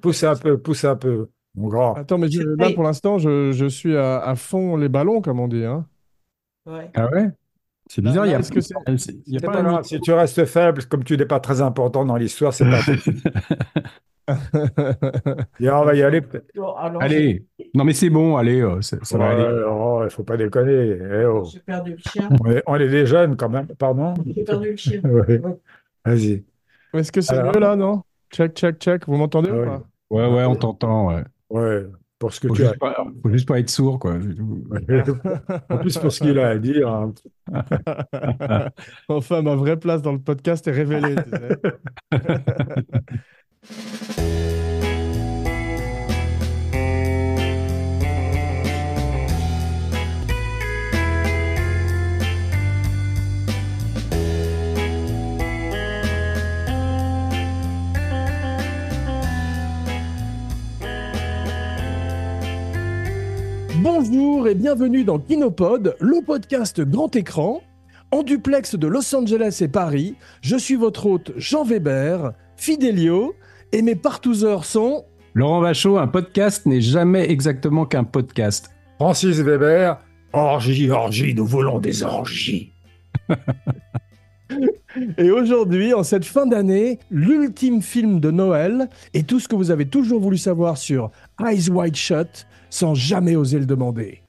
pousse un peu, pousse un peu, mon grand. Attends, mais je- là, pour l'instant, je, je suis à, à fond les ballons, comme on dit. Hein. Ouais. Ah ouais? C'est bizarre, il y a, Est-ce que c'est- il y a pas pas un grave, si tu restes faible, comme tu n'es pas très important dans l'histoire, c'est pas Et on va y aller. peut-être. Bon, alors, Allez, non mais c'est bon, allez, euh, ça, va Ouais, aller. oh, il faut pas déconner. Eh oh. J'ai perdu le chien. On est, on est des jeunes quand même, pardon? J'ai perdu le chien. Ouais. Vas-y. Est-ce que c'est Alors- mieux là, non? Check, check, check. Vous m'entendez Ah ou oui. pas? Ouais, ouais, on t'entend. Ouais. Ouais, pour ce que Faut tu as. juste pas, faut juste pas être sourd, quoi. En plus, pour ce qu'il a à dire. hein. Enfin, ma vraie place dans le podcast est révélée. Bonjour et bienvenue dans Kinopod, le podcast grand écran. En duplex de Los Angeles et Paris, je suis votre hôte Jean Weber, Fidelio, et mes partouzeurs sont Laurent Vachaud, un podcast n'est jamais exactement qu'un podcast. Francis Weber, orgie, orgie, nous voulons des orgies. Et aujourd'hui, en cette fin d'année, l'ultime film de Noël et tout ce que vous avez toujours voulu savoir sur Eyes Wide Shut sans jamais oser le demander.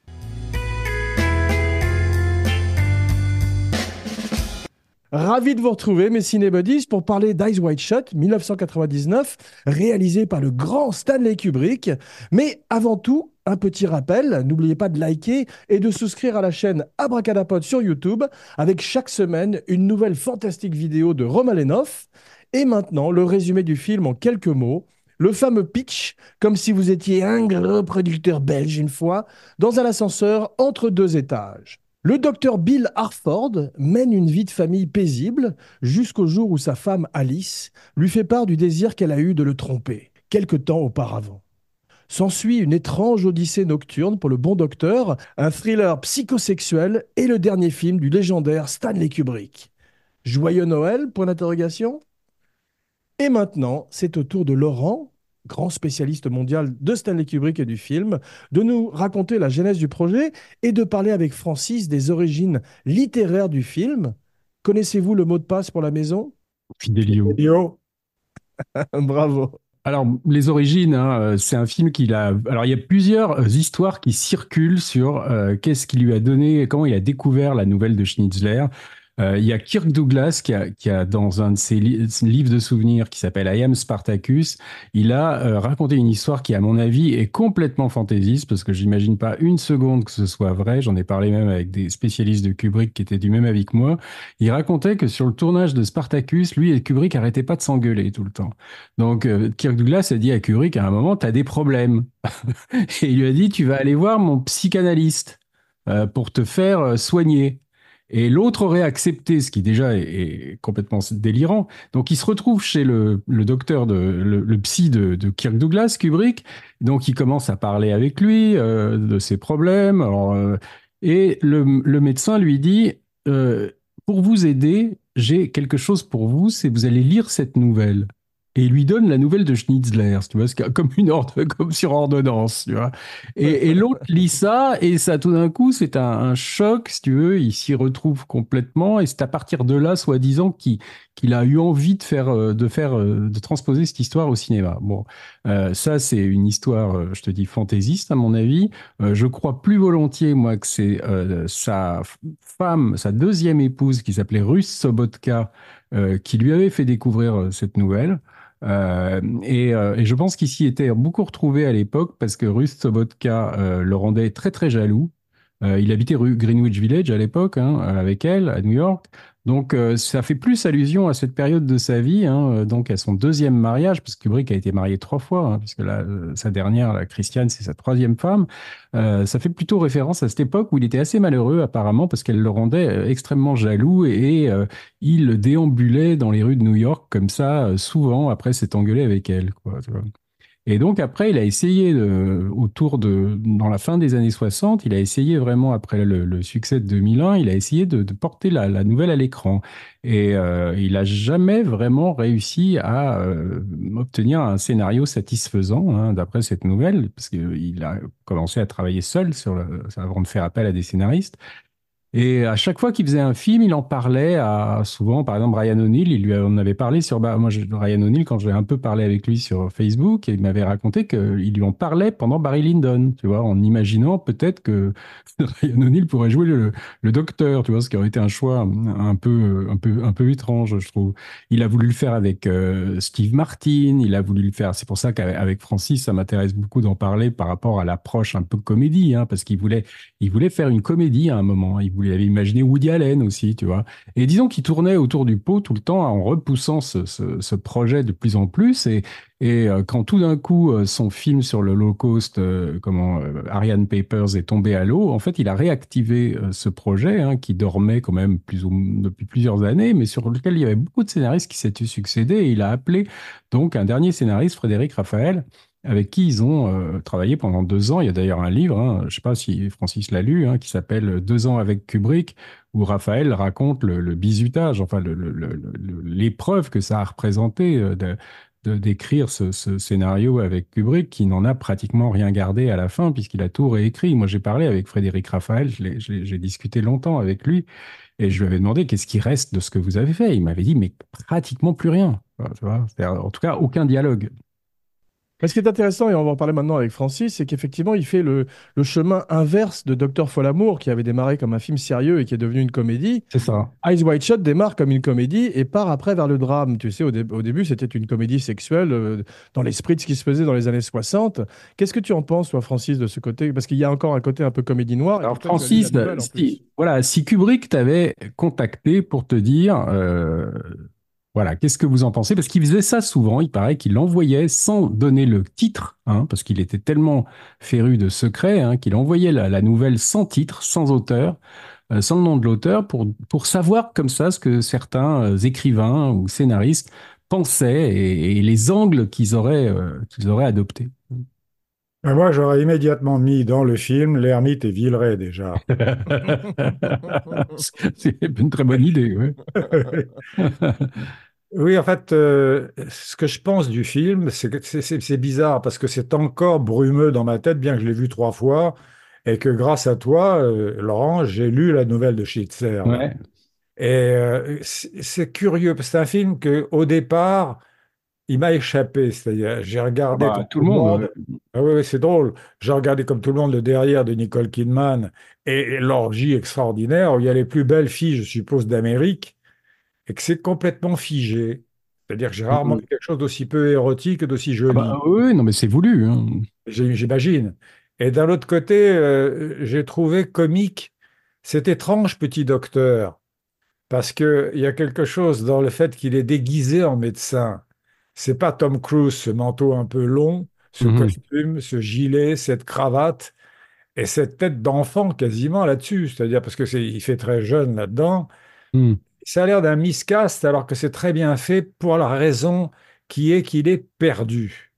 Ravi de vous retrouver, mes cinébuddies, pour parler d'Eyes Wide Shut, 1999, réalisé par le grand Stanley Kubrick. Mais avant tout, un petit rappel, n'oubliez pas de liker et de souscrire à la chaîne Abracadapod sur YouTube, avec chaque semaine une nouvelle fantastique vidéo de Romain Lenoff. Et maintenant, le résumé du film en quelques mots. Le fameux pitch, comme si vous étiez un gros producteur belge une fois, dans un ascenseur entre deux étages. Le docteur Bill Harford mène une vie de famille paisible jusqu'au jour où sa femme Alice lui fait part du désir qu'elle a eu de le tromper, quelque temps auparavant. S'ensuit une étrange odyssée nocturne pour le bon docteur, un thriller psychosexuel et le dernier film du légendaire Stanley Kubrick. Joyeux Noël Point d'interrogation. Et maintenant, c'est au tour de Laurent, grand spécialiste mondial de Stanley Kubrick et du film, de nous raconter la genèse du projet et de parler avec Francis des origines littéraires du film. Connaissez-vous le mot de passe pour la maison? Fidelio. Yo, Bravo. Alors, les origines, hein, euh, c'est un film qu'il a. Alors, il y a plusieurs euh, histoires qui circulent sur euh, qu'est-ce qui lui a donné, comment il a découvert la nouvelle de Schnitzler. Euh, il y a Kirk Douglas qui a, qui a dans un de ses li- livres de souvenirs qui s'appelle I Am Spartacus, il a euh, raconté une histoire qui, à mon avis, est complètement fantaisiste parce que j'imagine pas une seconde que ce soit vrai. J'en ai parlé même avec des spécialistes de Kubrick qui étaient du même avis que moi. Il racontait que sur le tournage de Spartacus, lui et Kubrick arrêtaient pas de s'engueuler tout le temps. Donc, euh, Kirk Douglas a dit à Kubrick à un moment, tu as des problèmes. et il lui a dit, tu vas aller voir mon psychanalyste pour te faire soigner. Et l'autre aurait accepté, ce qui déjà est, complètement délirant. Donc, il se retrouve chez le, docteur, le, psy de, Kirk Douglas, Kubrick. Donc, il commence à parler avec lui euh, de ses problèmes. Euh, et le, le médecin lui dit, euh, pour vous aider, j'ai quelque chose pour vous, c'est vous allez lire cette nouvelle. Et lui donne la nouvelle de Schnitzler, tu vois, comme une ordre, comme sur ordonnance, tu vois. Et, et l'autre lit ça, et ça, tout d'un coup, c'est un, un choc, si tu veux, il s'y retrouve complètement, et c'est à partir de là, soi-disant, qu'il a eu envie de faire, euh, de faire, euh, de transposer cette histoire au cinéma. Bon, euh, ça, c'est une histoire, je te dis, fantaisiste, à mon avis. Euh, je crois plus volontiers, moi, que c'est euh, sa femme, sa deuxième épouse, qui s'appelait Ruth Sobotka, qui lui avait fait découvrir cette nouvelle. Euh, et, euh, et je pense qu'il s'y était beaucoup retrouvé à l'époque parce que Ruth Sobotka euh, le rendait très très jaloux. Euh, il habitait rue Greenwich Village à l'époque hein, avec elle à New York. Donc euh, ça fait plus allusion à cette période de sa vie, hein, euh, donc à son deuxième mariage, parce que Kubrick a été marié trois fois, hein, puisque euh, sa dernière, la Christiane, c'est sa troisième femme. Euh, ça fait plutôt référence à cette époque où il était assez malheureux apparemment, parce qu'elle le rendait euh, extrêmement jaloux et, euh, il déambulait dans les rues de New York comme ça, euh, souvent après s'être engueulé avec elle. Quoi, tu vois. Et donc après, il a essayé, autour de, dans la fin des années 60, il a essayé vraiment, après le, succès de 2001, il a essayé de, porter la, nouvelle à l'écran. Et euh, il n'a jamais vraiment réussi à euh, obtenir un scénario satisfaisant, hein, d'après cette nouvelle, parce qu'il a commencé à travailler seul sur le, avant de faire appel à des scénaristes. Et à chaque fois qu'il faisait un film, il en parlait à souvent, par exemple, Ryan O'Neill. Il lui en avait parlé sur. Bah, moi, Ryan O'Neill, quand j'ai un peu parlé avec lui sur Facebook, il m'avait raconté qu'il lui en parlait pendant Barry Lyndon, tu vois, en imaginant peut-être que Ryan O'Neill pourrait jouer le, docteur, tu vois, ce qui aurait été un choix un peu, un peu, un peu étrange, je trouve. Il a voulu le faire avec euh, Steve Martin. Il a voulu le faire. C'est pour ça qu'avec Francis, ça m'intéresse beaucoup d'en parler par rapport à l'approche un peu comédie, hein, parce qu'il voulait, il voulait faire une comédie à un moment. Il avait imaginé Woody Allen aussi, tu vois. Et disons qu'il tournait autour du pot tout le temps en repoussant ce, projet de plus en plus. Et, euh, quand tout d'un coup, euh, son film sur le low cost, euh, comment Ariane Papers est tombé à l'eau, en fait, il a réactivé ce projet hein, qui dormait quand même depuis plusieurs années, mais sur lequel il y avait beaucoup de scénaristes qui s'étaient succédés. Et il a appelé donc un dernier scénariste, Frédéric Raphaël, avec qui ils ont euh, travaillé pendant deux ans. Il y a d'ailleurs un livre, hein, je ne sais pas si Francis l'a lu, hein, qui s'appelle Deux ans avec Kubrick, où Raphaël raconte le, bizutage, enfin l'épreuve que ça a représenté euh, de, d'écrire ce, scénario avec Kubrick, qui n'en a pratiquement rien gardé à la fin, puisqu'il a tout réécrit. Moi, j'ai parlé avec Frédéric Raphaël, j'ai discuté longtemps avec lui, et je lui avais demandé qu'est-ce qui reste de ce que vous avez fait. Il m'avait dit, mais pratiquement plus rien. En tout cas, aucun dialogue ce qui est intéressant, et on va en parler maintenant avec Francis, c'est qu'effectivement, il fait le, chemin inverse de Docteur Folamour, qui avait démarré comme un film sérieux et qui est devenu une comédie. C'est ça. Eyes Wide Shut démarre comme une comédie et part après vers le drame. Tu sais, au, début, c'était une comédie sexuelle euh, dans l'esprit de ce qui se faisait dans les années 60. Qu'est-ce que tu en penses, toi, Francis, de ce côté? Parce qu'il y a encore un côté un peu comédie noire. Alors, Francis, si, voilà, si Kubrick t'avait contacté pour te dire. Euh, voilà, qu'est-ce que vous en pensez? Parce qu'il faisait ça souvent, il paraît qu'il envoyait sans donner le titre, hein, parce qu'il était tellement féru de secrets, hein, qu'il envoyait la, nouvelle sans titre, sans auteur, euh, sans le nom de l'auteur, pour, savoir comme ça ce que certains euh, écrivains ou scénaristes pensaient et, les angles qu'ils auraient, euh, qu'ils auraient adoptés. Moi, j'aurais immédiatement mis dans le film l'ermite et Villeray déjà. C'est une très bonne idée, oui. oui, en fait, euh, ce que je pense du film, c'est que c'est bizarre parce que c'est encore brumeux dans ma tête, bien que je l'ai vu trois fois, et que grâce à toi, euh, Laurent, j'ai lu la nouvelle de Schitzer. Ouais. Et euh, c'est curieux, parce que c'est un film que au départ, il m'a échappé. C'est-à-dire, j'ai regardé bah, tout le monde. Ah oui, c'est drôle. J'ai regardé comme tout le monde le derrière de Nicole Kidman et, l'orgie extraordinaire où il y a les plus belles filles, je suppose, d'Amérique, et que c'est complètement figé. C'est-à-dire que j'ai rarement vu quelque chose d'aussi peu érotique d'aussi joli. Ah bah, oui, non, mais c'est voulu. Hein. J'imagine. Et d'un autre côté, euh, j'ai trouvé comique cet étrange petit docteur, parce qu'il y a quelque chose dans le fait qu'il est déguisé en médecin c'est pas Tom Cruise, ce manteau un peu long, ce mhm. costume, ce gilet, cette cravate et cette tête d'enfant quasiment là-dessus. C'est-à-dire parce que c'est, il fait très jeune là-dedans. Mhm. Ça a l'air d'un miscast alors que c'est très bien fait pour la raison qui est qu'il est perdu.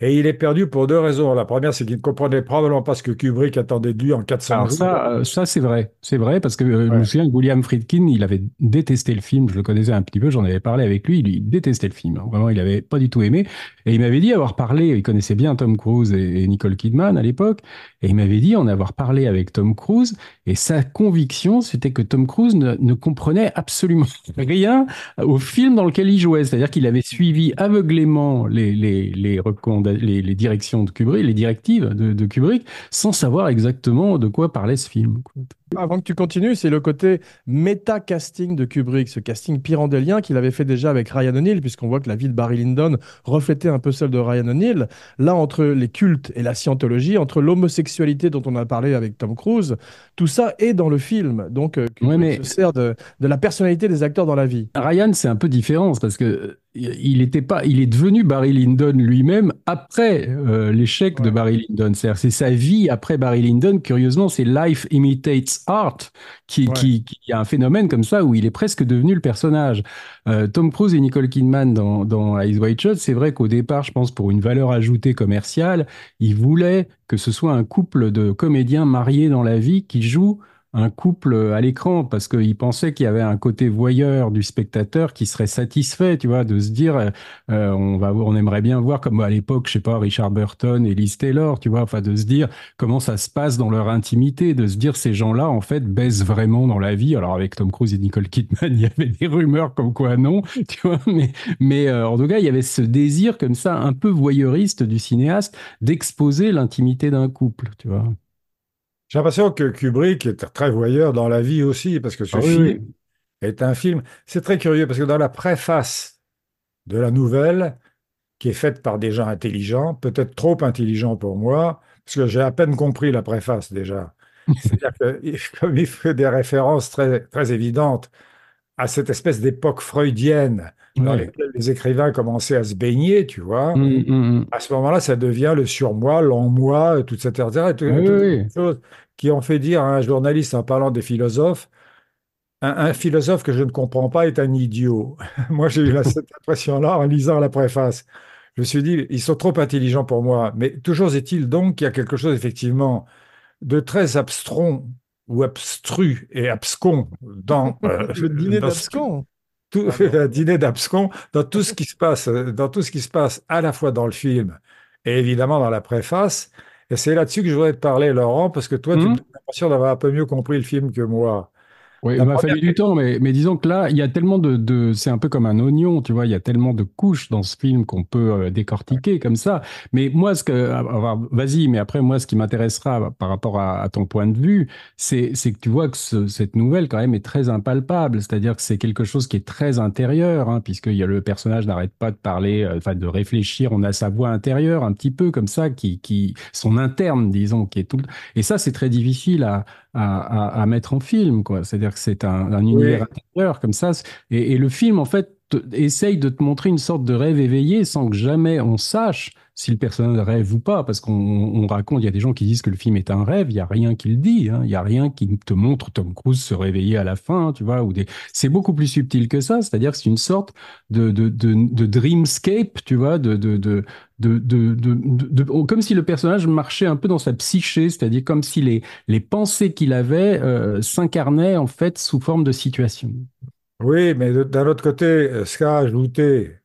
Et il est perdu pour deux raisons. La première, c'est qu'il ne comprenait probablement pas ce que Kubrick attendait de lui en 400 Alors Ça, euh, ça c'est vrai. C'est vrai parce que euh, je me souviens que William Friedkin, il avait détesté le film. Je le connaissais un petit peu, j'en avais parlé avec lui. Il détestait le film. Vraiment, il n'avait pas du tout aimé. Et il m'avait dit avoir parlé, il connaissait bien Tom Cruise et, Nicole Kidman à l'époque. Et il m'avait dit en avoir parlé avec Tom Cruise. Et sa conviction, c'était que Tom Cruise ne, ne comprenait absolument rien au film dans lequel il jouait. C'est-à-dire qu'il avait suivi aveuglément les, les, les recommandations les, directions de Kubrick, les directives de, Kubrick, sans savoir exactement de quoi parlait ce film. Avant que tu continues, c'est le côté méta-casting de Kubrick, ce casting pyrandélien qu'il avait fait déjà avec Ryan O'Neill, puisqu'on voit que la vie de Barry Lyndon reflétait un peu celle de Ryan O'Neill. Là, entre les cultes et la scientologie, entre l'homosexualité dont on a parlé avec Tom Cruise, tout ça est dans le film. Donc, euh, Kubrick se sert de, de, la personnalité des acteurs dans la vie. Ryan, c'est un peu différent, parce que il était pas, il est devenu Barry Lyndon lui-même après euh, l'échec de Barry Lyndon. C'est sa vie après Barry Lyndon. Curieusement, c'est Life Imitates Art, qui, Ouais. qui, qui a un phénomène comme ça où il est presque devenu le personnage. Euh, Tom Cruise et Nicole Kidman dans, dans Eyes Wide Shut, c'est vrai qu'au départ, je pense pour une valeur ajoutée commerciale, ils voulaient que ce soit un couple de comédiens mariés dans la vie qui jouent un couple à l'écran parce qu'ils pensaient qu'il y avait un côté voyeur du spectateur qui serait satisfait, tu vois, de se dire euh, euh, on aimerait bien voir comme à l'époque, je sais pas, Richard Burton et Liz Taylor, tu vois, enfin de se dire comment ça se passe dans leur intimité, de se dire ces gens-là en fait baissent vraiment dans la vie. Alors avec Tom Cruise et Nicole Kidman, il y avait des rumeurs comme quoi non, tu vois, mais mais euh, en tout cas il y avait ce désir comme ça un peu voyeuriste du cinéaste d'exposer l'intimité d'un couple, tu vois. J'ai l'impression que Kubrick est très voyeur dans la vie aussi, parce que ce Ah oui, film oui. est un film. C'est très curieux, parce que dans la préface de la nouvelle, qui est faite par des gens intelligents, peut-être trop intelligents pour moi, parce que j'ai à peine compris la préface déjà. C'est-à-dire que, comme il fait des références très, très évidentes à cette espèce d'époque freudienne dans Ouais. laquelle les écrivains commençaient à se baigner, tu vois. Hum, hum, hum. À ce moment-là, ça devient le surmoi, l'en-moi, toute cette etc. et tout- Oui, toutes oui. ces choses qui ont fait dire à un journaliste en parlant des philosophes, un, un philosophe que je ne comprends pas est un idiot. Moi, j'ai eu la- cette impression-là en lisant la préface. Je me suis dit, ils sont trop intelligents pour moi. Mais toujours est-il donc qu'il y a quelque chose, effectivement, de très abstron ou abstru et abscon dans, euh, Le dîner ce- d'abscon. Tout, un dîner d'abscon dans tout ce qui se passe, dans tout ce qui se passe à la fois dans le film et évidemment dans la préface. Et c'est là-dessus que je voudrais te parler, Laurent, parce que toi, tu me donnes l'impression d'avoir un peu mieux compris le film que moi. Oui, il m'a première fallu du temps, mais, mais disons que là, il y a tellement de, de c'est un peu comme un oignon, tu vois, il y a tellement de couches dans ce film qu'on peut euh, décortiquer comme ça. Mais moi, ce que, ah, vas-y, mais après, moi, ce qui m'intéressera par rapport à, à ton point de vue, c'est, c'est que tu vois que ce- cette nouvelle, quand même, est très impalpable. C'est-à-dire que c'est quelque chose qui est très intérieur, hein, puisque y a le personnage n'arrête pas de parler, euh, enfin, de réfléchir. On a sa voix intérieure, un petit peu comme ça, qui, qui, son interne, disons, qui est tout. Et ça, c'est très difficile à, à, à- à mettre en film, quoi. C'est-à-dire que c'est un, un univers intérieur comme ça. Et, et le film, en fait, essaye de te montrer une sorte de rêve éveillé sans que jamais on sache si le personnage rêve ou pas, parce qu'on on raconte, il y a des gens qui disent que le film est un rêve, il y a rien qui le dit, hein. il y a rien qui te montre Tom Cruise se réveiller à la fin, tu vois, ou des... c'est beaucoup plus subtil que ça, c'est-à-dire que c'est une sorte de, de, de, dreamscape, tu vois, de, de- comme si le personnage marchait un peu dans sa psyché, c'est-à-dire comme si les, les pensées qu'il avait euh, s'incarnaient en fait sous forme de situation. Oui, mais de- d'un autre côté, euh, ce qu'a ajouté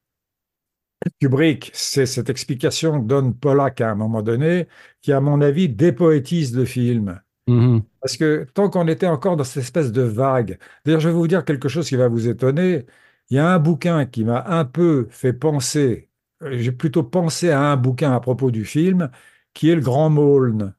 Kubrick, c'est cette explication que donne Pollack à un moment donné, qui, à mon avis, dépoétise le film. Mhm. Parce que tant qu'on était encore dans cette espèce de vague, d'ailleurs, je vais vous dire quelque chose qui va vous étonner. Il y a un bouquin qui m'a un peu fait penser, euh, j'ai plutôt pensé à un bouquin à propos du film, qui est Le Grand Maulne.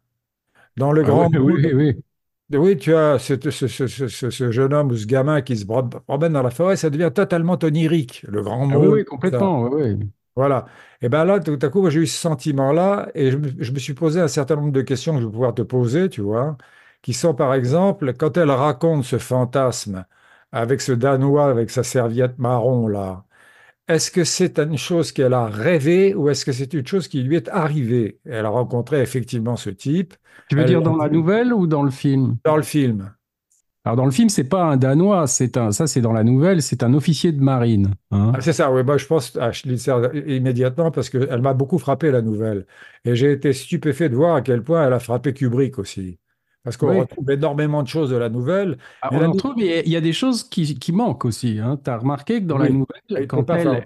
Dans Le Ah Grand oui, Maulne, oui, oui. Oui, tu as ce, ce- ce- ce- ce- ce jeune homme ou ce gamin qui se promène dans la forêt, ça devient totalement onirique, Le Grand Ah oui, Maulne. oui, complètement. oui, oui. Voilà. Et bien là, tout à coup, j'ai eu ce sentiment-là et je me, je me suis posé un certain nombre de questions que je vais pouvoir te poser, tu vois, qui sont par exemple, quand elle raconte ce fantasme avec ce Danois avec sa serviette marron là, est-ce que c'est une chose qu'elle a rêvé ou est-ce que c'est une chose qui lui est arrivée? Elle a rencontré effectivement ce type Tu veux Elle dire dans la nouvelle ou dans le film? dans le film. Alors dans le film, c'est pas un Danois, c'est un, ça c'est dans la nouvelle, c'est un officier de marine. hein. Ah, c'est ça, oui, moi, je pense à Schlitzer immédiatement parce qu'elle m'a beaucoup frappé la nouvelle. Et j'ai été stupéfait de voir à quel point elle a frappé Kubrick aussi. Parce qu'on Oui. retrouve énormément de choses de la nouvelle. Ah, on en mais il y a- des choses qui, qui manquent aussi. Hein. Tu as remarqué que dans Oui. la nouvelle, quand elle,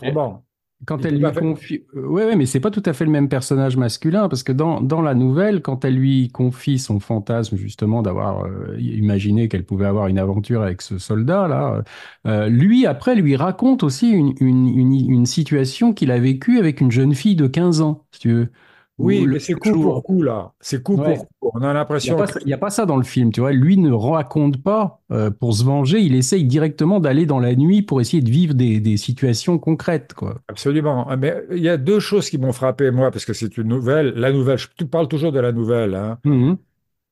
quand lui confie. Oui, ouais, mais c'est pas tout à fait le même personnage masculin, parce que dans, dans la nouvelle, quand elle lui confie son fantasme, justement, d'avoir euh, imaginé qu'elle pouvait avoir une aventure avec ce soldat-là, euh, lui, après, lui raconte aussi une, une, une, une situation qu'il a vécue avec une jeune fille de 15 ans, si tu veux. Oui, mais c'est coup pour coup, là. C'est coup Ouais. pour coup. On a Il n'y a, l'impression que il y a pas ça dans le film, tu vois. Lui ne raconte pas euh, pour se venger, il essaye directement d'aller dans la nuit pour essayer de vivre des, des situations concrètes, quoi. Absolument. Mais il y a deux choses qui m'ont frappé, moi, parce que c'est une nouvelle. La nouvelle, je parle toujours de la nouvelle, hein,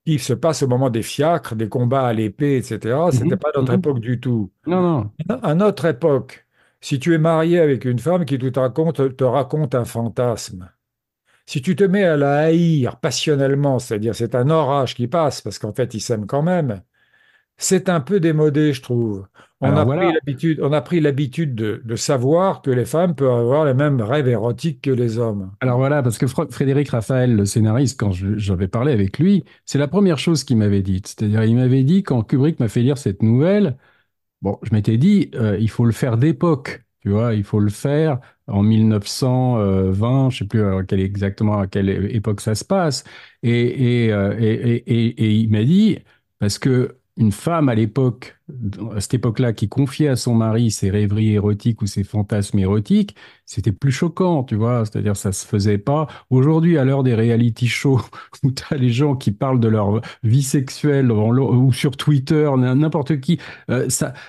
qui se passe au moment des fiacres, des combats à l'épée, etc. C'était Mhm. pas notre Mhm. époque du tout. Non, non. À notre époque, si tu es marié avec une femme qui tout raconte, te raconte un fantasme, si tu te mets à la haïr passionnellement, c'est-à-dire c'est un orage qui passe, parce qu'en fait ils s'aiment quand même, c'est un peu démodé, je trouve. On Alors a voilà. pris l'habitude, on a pris l'habitude de, de savoir que les femmes peuvent avoir les mêmes rêves érotiques que les hommes. Alors voilà, parce que Fr- Frédéric Raphaël, le scénariste, quand j'avais parlé avec lui, c'est la première chose qu'il m'avait dite. C'est-à-dire, il m'avait dit, quand Kubrick m'a fait lire cette nouvelle, bon, je m'étais dit, euh, il faut le faire d'époque, tu vois, il faut le faire en 1920, je sais plus à quelle, exactement à quelle époque ça se passe. Euh, et, et, et- et il m'a dit, parce que une femme à l'époque, à cette époque-là, qui confiait à son mari ses rêveries érotiques ou ses fantasmes érotiques, c'était plus choquant, tu vois. C'est-à-dire, ça se faisait pas. Aujourd'hui, à l'heure des reality shows, où as les gens qui parlent de leur vie sexuelle ou sur Twitter, n'importe qui, euh.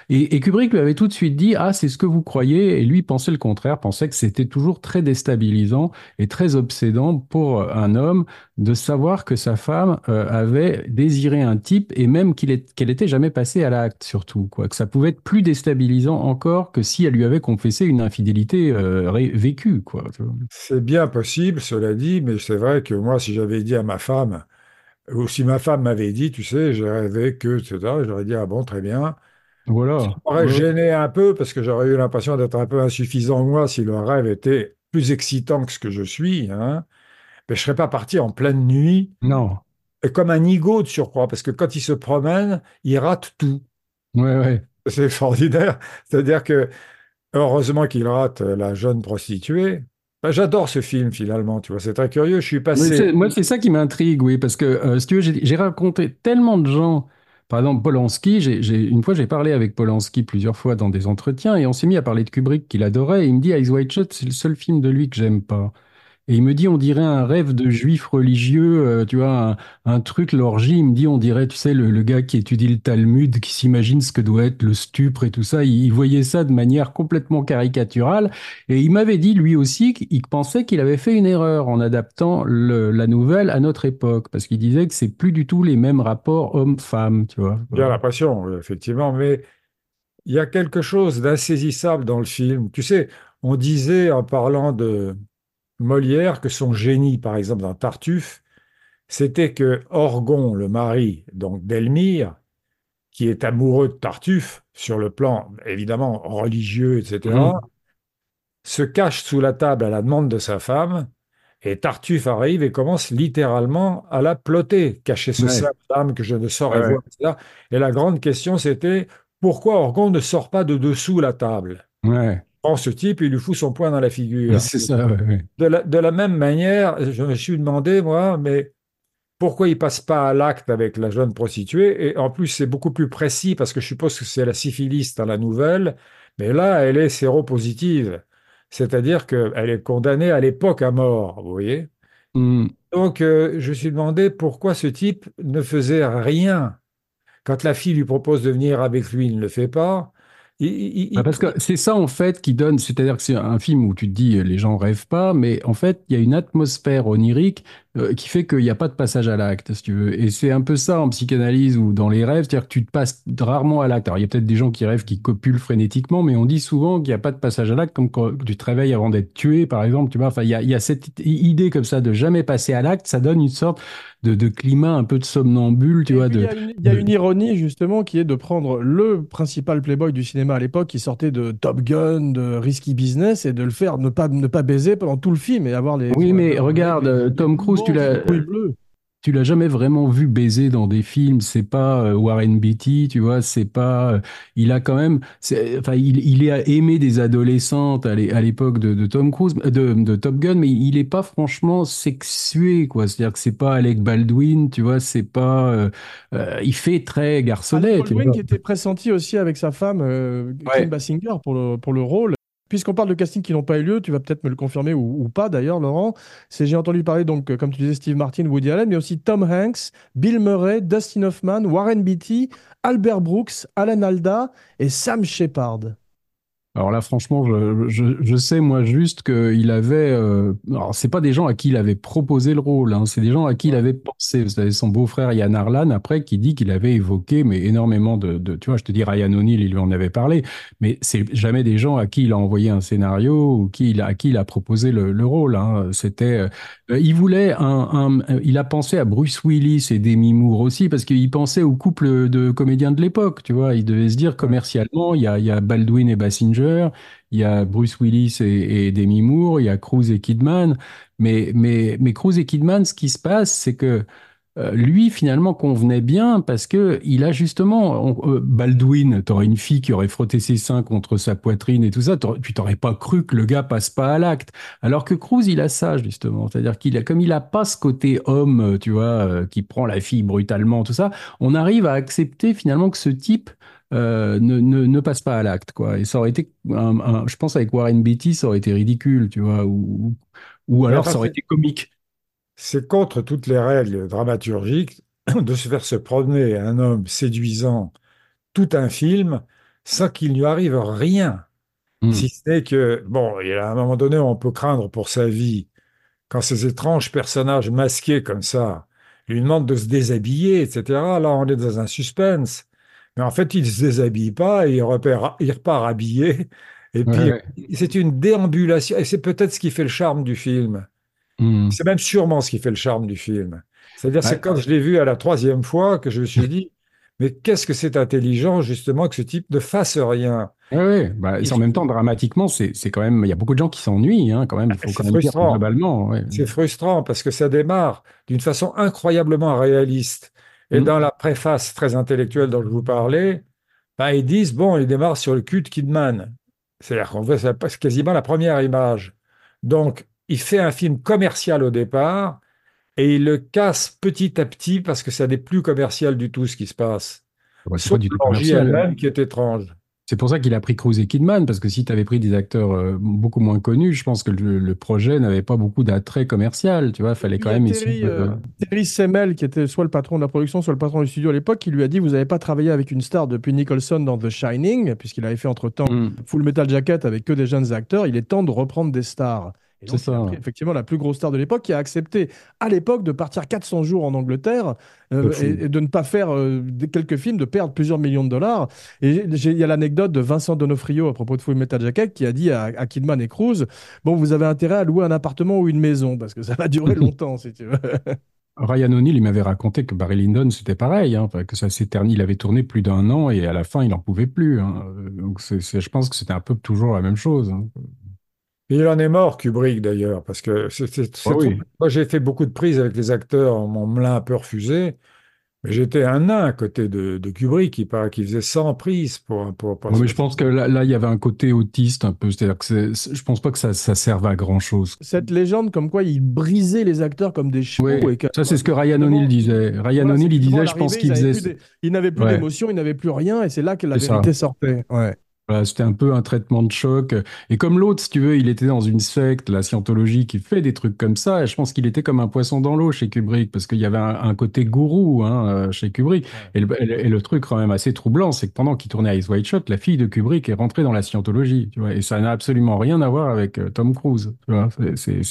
Et, Kubrick lui avait tout de suite dit, ah, c'est ce que vous croyez. Et lui pensait le contraire, pensait que c'était toujours très déstabilisant et très obsédant pour un homme de savoir que sa femme euh, avait désiré un type et même qu'elle était jamais passée à l'acte, surtout, quoi. Que ça pouvait être plus déstabilisant encore que si elle lui avait confessé une infidélité euh, vécue, quoi. C'est bien possible, cela dit, mais c'est vrai que moi, si j'avais dit à ma femme, ou si ma femme m'avait dit, tu sais, je rêvais que, etc., j'aurais dit, ah bon, très bien. Voilà. Ça m'aurait Ouais. gêné un peu parce que j'aurais eu l'impression d'être un peu insuffisant, moi, si le rêve était plus excitant que ce que je suis, hein. Mais je ne serais pas parti en pleine nuit, Non. et comme un nigaud de surcroît, parce que quand il se promène, il rate tout. Ouais, ouais. C'est extraordinaire. C'est-à-dire que, heureusement qu'il rate la jeune prostituée. Ben, j'adore ce film, finalement, tu vois, c'est très curieux. Je suis passé. moi, c'est ça qui m'intrigue, oui, parce que euh, si tu veux, j'ai rencontré tellement de gens. Par exemple, Polanski, j'ai, j'ai- une fois j'ai parlé avec Polanski plusieurs fois dans des entretiens et on s'est mis à parler de Kubrick qu'il adorait. Et il me dit Eyes Wide Shut, c'est le seul film de lui que j'aime pas. Et il me dit, on dirait un rêve de juif religieux, euh, tu vois, un, truc, l'orgie. Il me dit, on dirait, tu sais, le, gars qui étudie le Talmud, qui s'imagine ce que doit être le stupre et tout ça. Il, il voyait ça de manière complètement caricaturale. Et il m'avait dit, lui aussi, qu'il pensait qu'il avait fait une erreur en adaptant la nouvelle à notre époque. Parce qu'il disait que c'est plus du tout les mêmes rapports homme-femme, tu vois. Bien l'impression, oui, effectivement, mais il y a quelque chose d'insaisissable dans le film. Tu sais, on disait en parlant de Molière que son génie, par exemple, dans Tartuffe, c'était que Orgon, le mari, donc d'Elmire, qui est amoureux de Tartuffe, sur le plan évidemment religieux, etc., Mhm. se cache sous la table à la demande de sa femme, et Tartuffe arrive et commence littéralement à la ploter, cacher ce Ouais. sein d'âme que je ne saurais Ouais. voir, etc. Et la grande question, c'était pourquoi Orgon ne sort pas de dessous la table? Ouais, Prend ce type et il lui fout son poing dans la figure. c'est ça, ouais, ouais. De la, de la même manière, je me suis demandé, moi, mais pourquoi il passe pas à l'acte avec la jeune prostituée? Et en plus, c'est beaucoup plus précis parce que je suppose que c'est la syphilis dans la nouvelle, mais là, elle est séropositive. C'est-à-dire qu'elle est condamnée à l'époque à mort, vous voyez? Mhm. Donc, euh, je me suis demandé pourquoi ce type ne faisait rien. Quand la fille lui propose de venir avec lui, il ne le fait pas. Bah, parce que c'est ça en fait qui donne, c'est-à-dire que c'est un film où tu te dis les gens rêvent pas, mais en fait il y a une atmosphère onirique euh, qui fait qu'il n'y a pas de passage à l'acte, si tu veux. Et c'est un peu ça en psychanalyse ou dans les rêves, c'est-à-dire que tu te passes rarement à l'acte. Alors il y a peut-être des gens qui rêvent, qui copulent frénétiquement, mais on dit souvent qu'il n'y a pas de passage à l'acte, comme quand tu te réveilles avant d'être tué, par exemple. Tu vois, enfin il y a, il y a cette idée comme ça de jamais passer à l'acte, ça donne une sorte de, de climat un peu de somnambule, tu Et vois. il y a une- il y a une ironie justement qui est de prendre le principal playboy du cinéma à l'époque qui sortait de Top Gun, de Risky Business et de le faire ne pas, ne pas baiser pendant tout le film et avoir les. Oui, mais regarde, euh, Tom Cruise, tu l'as- tu l'as jamais vraiment vu baiser dans des films. C'est pas euh, Warren Beatty, tu vois. C'est pas. euh, il a quand même. Enfin, il, il est aimé des adolescentes à l'é- à l'époque de, de Tom Cruise, euh, de, de Top Gun, mais il est pas franchement sexué, quoi. C'est-à-dire que c'est pas Alec Baldwin, tu vois. C'est pas. euh, euh, il fait très garçonnet, Alec tu Baldwin vois. qui était pressenti aussi avec sa femme euh, Ouais. Kim Basinger pour le, pour le rôle. Puisqu'on parle de casting qui n'ont pas eu lieu, tu vas peut-être me le confirmer ou, pas d'ailleurs, Laurent. J'ai entendu parler donc, euh, comme tu disais, Steve Martin, Woody Allen, mais aussi Tom Hanks, Bill Murray, Dustin Hoffman, Warren Beatty, Albert Brooks, Alan Alda et Sam Shepard. Alors là, franchement, je, je, je sais moi juste qu'il avait. Euh, alors, c'est pas des gens à qui il avait proposé le rôle, hein, c'est des gens à qui il avait pensé. Vous savez, son beau-frère Yann Arlan, après, qui dit qu'il avait évoqué, mais énormément de, de. Tu vois, je te dis, Ryan O'Neill, il lui en avait parlé, mais c'est jamais des gens à qui il a envoyé un scénario ou qui il a, à qui il a proposé le, le rôle. Hein. C'était. euh, il voulait un, un. Il a pensé à Bruce Willis et Demi Moore aussi, parce qu'il pensait au couple de comédiens de l'époque, tu vois. Il devait se dire commercialement, il y a, il y a Baldwin et Il y a Bruce Willis et, Demi Moore, il y a Cruise et Kidman. Mais, mais, mais Cruise et Kidman, ce qui se passe, c'est que euh, lui, finalement, convenait bien parce que il a justement. on- euh, Baldwin, t'aurais une fille qui aurait frotté ses seins contre sa poitrine et tout ça, tu t'aurais pas cru que le gars passe pas à l'acte. Alors que Cruise, il a ça, justement. C'est-à-dire qu'il a, comme il a pas ce côté homme, tu vois, euh, qui prend la fille brutalement, tout ça, on arrive à accepter finalement que ce type euh, ne, ne, ne passe pas à l'acte, quoi. Et ça aurait été, un- un- je pense, avec Warren Beatty, ça aurait été ridicule, tu vois, ou, ou alors ça aurait été comique. c'est contre toutes les règles dramaturgiques de se faire se promener un homme séduisant tout un film sans qu'il lui arrive rien. Hmm. Si ce n'est que, bon, il y a un moment donné on peut craindre pour sa vie, quand ces étranges personnages masqués comme ça lui demandent de se déshabiller, etc. Là, on est dans un suspense. Mais en fait, il ne se déshabille pas et il repart, il repart habillé. Et puis, ouais. c'est une déambulation. Et c'est peut-être ce qui fait le charme du film. Hmm. C'est même sûrement ce qui fait le charme du film. C'est-à-dire, c'est Ouais. quand je l'ai vu à la troisième fois que je me suis dit, mais qu'est-ce que c'est intelligent, justement, que ce type ne fasse rien. Ouais, ouais. Bah, Il- en même temps, dramatiquement, c'est c'est quand même, il y a beaucoup de gens qui s'ennuient, hein, quand même. Il faut C'est quand même dire frustrant. globalement. ouais. C'est frustrant parce que ça démarre d'une façon incroyablement réaliste. Et Mm. dans la préface très intellectuelle dont je vous parlais, ben, ils disent, bon, il démarre sur le cul de Kidman. C'est-à-dire qu'on voit quasiment la première image. Donc, il fait un film commercial au départ et il le casse petit à petit parce que ça n'est plus commercial du tout ce qui se passe. Ouais, Sauf l'orgie commercial. elle-même qui est étrange. C'est pour ça qu'il a pris Cruise et Kidman, parce que si tu avais pris des acteurs euh, beaucoup moins connus, je pense que le, le projet n'avait pas beaucoup d'attrait commercial, tu vois, il fallait quand Il même Terry, essayer de... euh, Terry Semel, qui était soit le patron de la production, soit le patron du studio à l'époque, qui lui a dit Vous n'avez pas travaillé avec une star depuis Nicholson dans The Shining, puisqu'il avait fait entre-temps Hmm. Full Metal Jacket avec que des jeunes acteurs. Il est temps de reprendre des stars. Et donc, ça, pris effectivement la plus grosse star de l'époque qui a accepté à l'époque de partir 400 jours en Angleterre euh, et, et de ne pas faire euh, quelques films, de perdre plusieurs millions de dollars. Et il y a l'anecdote de Vincent Donofrio à propos de Full Metal Jacket qui a dit à, à Kidman et Cruz Bon, vous avez intérêt à louer un appartement ou une maison parce que ça va durer longtemps si tu veux. Ryan O'Neill, il m'avait raconté que Barry Lyndon, c'était pareil, hein, que ça s'éternise. Il avait tourné plus d'un an et à la fin, il n'en pouvait plus. hein. Donc, je pense que c'était un peu toujours la même chose. hein. Et il en est mort, Kubrick d'ailleurs, parce que c'est, c'est- c'est Ah oui. moi j'ai fait beaucoup de prises avec les acteurs, on me l'a un peu refusé, mais j'étais un nain à côté de, de Kubrick, paraît qu'il faisait 100 prises pour, pour, pour Ouais, mais je pense que là, là, il y avait un côté autiste un peu. C'est-à-dire que c'est- c'est- je pense pas que ça, ça serve à grand-chose. Cette légende comme quoi il brisait les acteurs comme des chevaux. Et que- ça, c'est ce que Ryan O'Neill disait. Ryan Voilà, O'Neill, il disait, je pense qu'il faisait. plus des- Il n'avait plus Ouais. d'émotion, il n'avait plus rien, et c'est là que la C'est ça. vérité sortait. Ouais. Voilà, c'était un peu un traitement de choc. Et comme l'autre, si tu veux, il était dans une secte, la scientologie, qui fait des trucs comme ça. Et je pense qu'il était comme un poisson dans l'eau chez Kubrick, parce qu'il y avait un, un côté gourou hein, euh, chez Kubrick. Et, le, et truc quand même assez troublant, c'est que pendant qu'il tournait Ice White Shot, la fille de Kubrick est rentrée dans la scientologie. Tu vois, et ça n'a absolument rien à voir avec euh, Tom Cruise.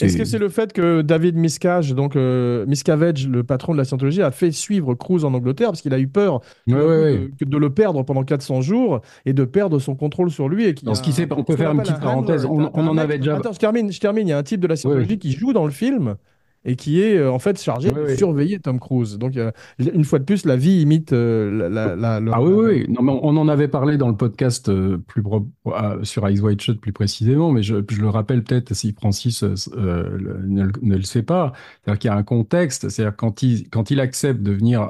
Est-ce que c'est le fait que David Miscavige, donc euh, Miscavige, le patron de la Scientologie, a fait suivre Cruz en Angleterre parce qu'il a eu peur Ouais, ouais, de, de le perdre pendant 400 jours et de perdre son contrôle sur lui. Et qu'il y Dans ce qui s'est- on peut faire une petite parenthèse. On- t'as on en avait déjà- Attends, je termine, je termine. Il y a un type de la Oui, qui joue dans le film et qui est euh, en fait chargé Oui, de oui. surveiller Tom Cruise. Donc, une fois de plus, la vie imite euh, la, la- la- le- Ah oui, oui, oui. Non, mais on en avait parlé dans le podcast euh, plus euh, sur Ice White Shot plus précisément, mais je, je le rappelle peut-être si Francis euh, ne, le- ne le sait pas. C'est-à-dire qu'il y a un contexte, c'est-à-dire quand il, quand il accepte de venir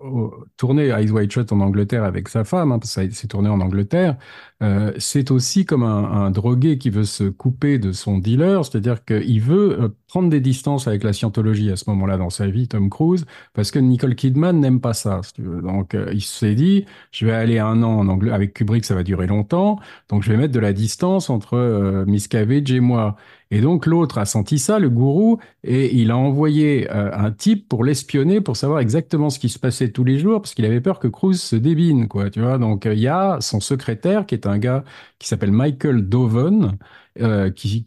au- tourner Ice White Shot en Angleterre avec sa femme, hein, parce que ça s'est tourné en Angleterre, euh, c'est aussi comme un, un drogué qui veut se couper de son dealer, c'est-à-dire qu'il veut prendre des distances avec la scientologie à ce moment-là dans sa vie, Tom Cruise, parce que Nicole Kidman n'aime pas ça. Donc, euh, il s'est dit, je vais aller un an en anglais avec Kubrick, ça va durer longtemps, donc je vais mettre de la distance entre euh, et moi. Et donc l'autre a senti ça, le gourou, et il a envoyé euh, un type pour l'espionner, pour savoir exactement ce qui se passait tous les jours, parce qu'il avait peur que Cruise se débine, quoi, tu vois. Donc euh, il y a son secrétaire, qui est un gars qui s'appelle Michael Doven, euh, qui,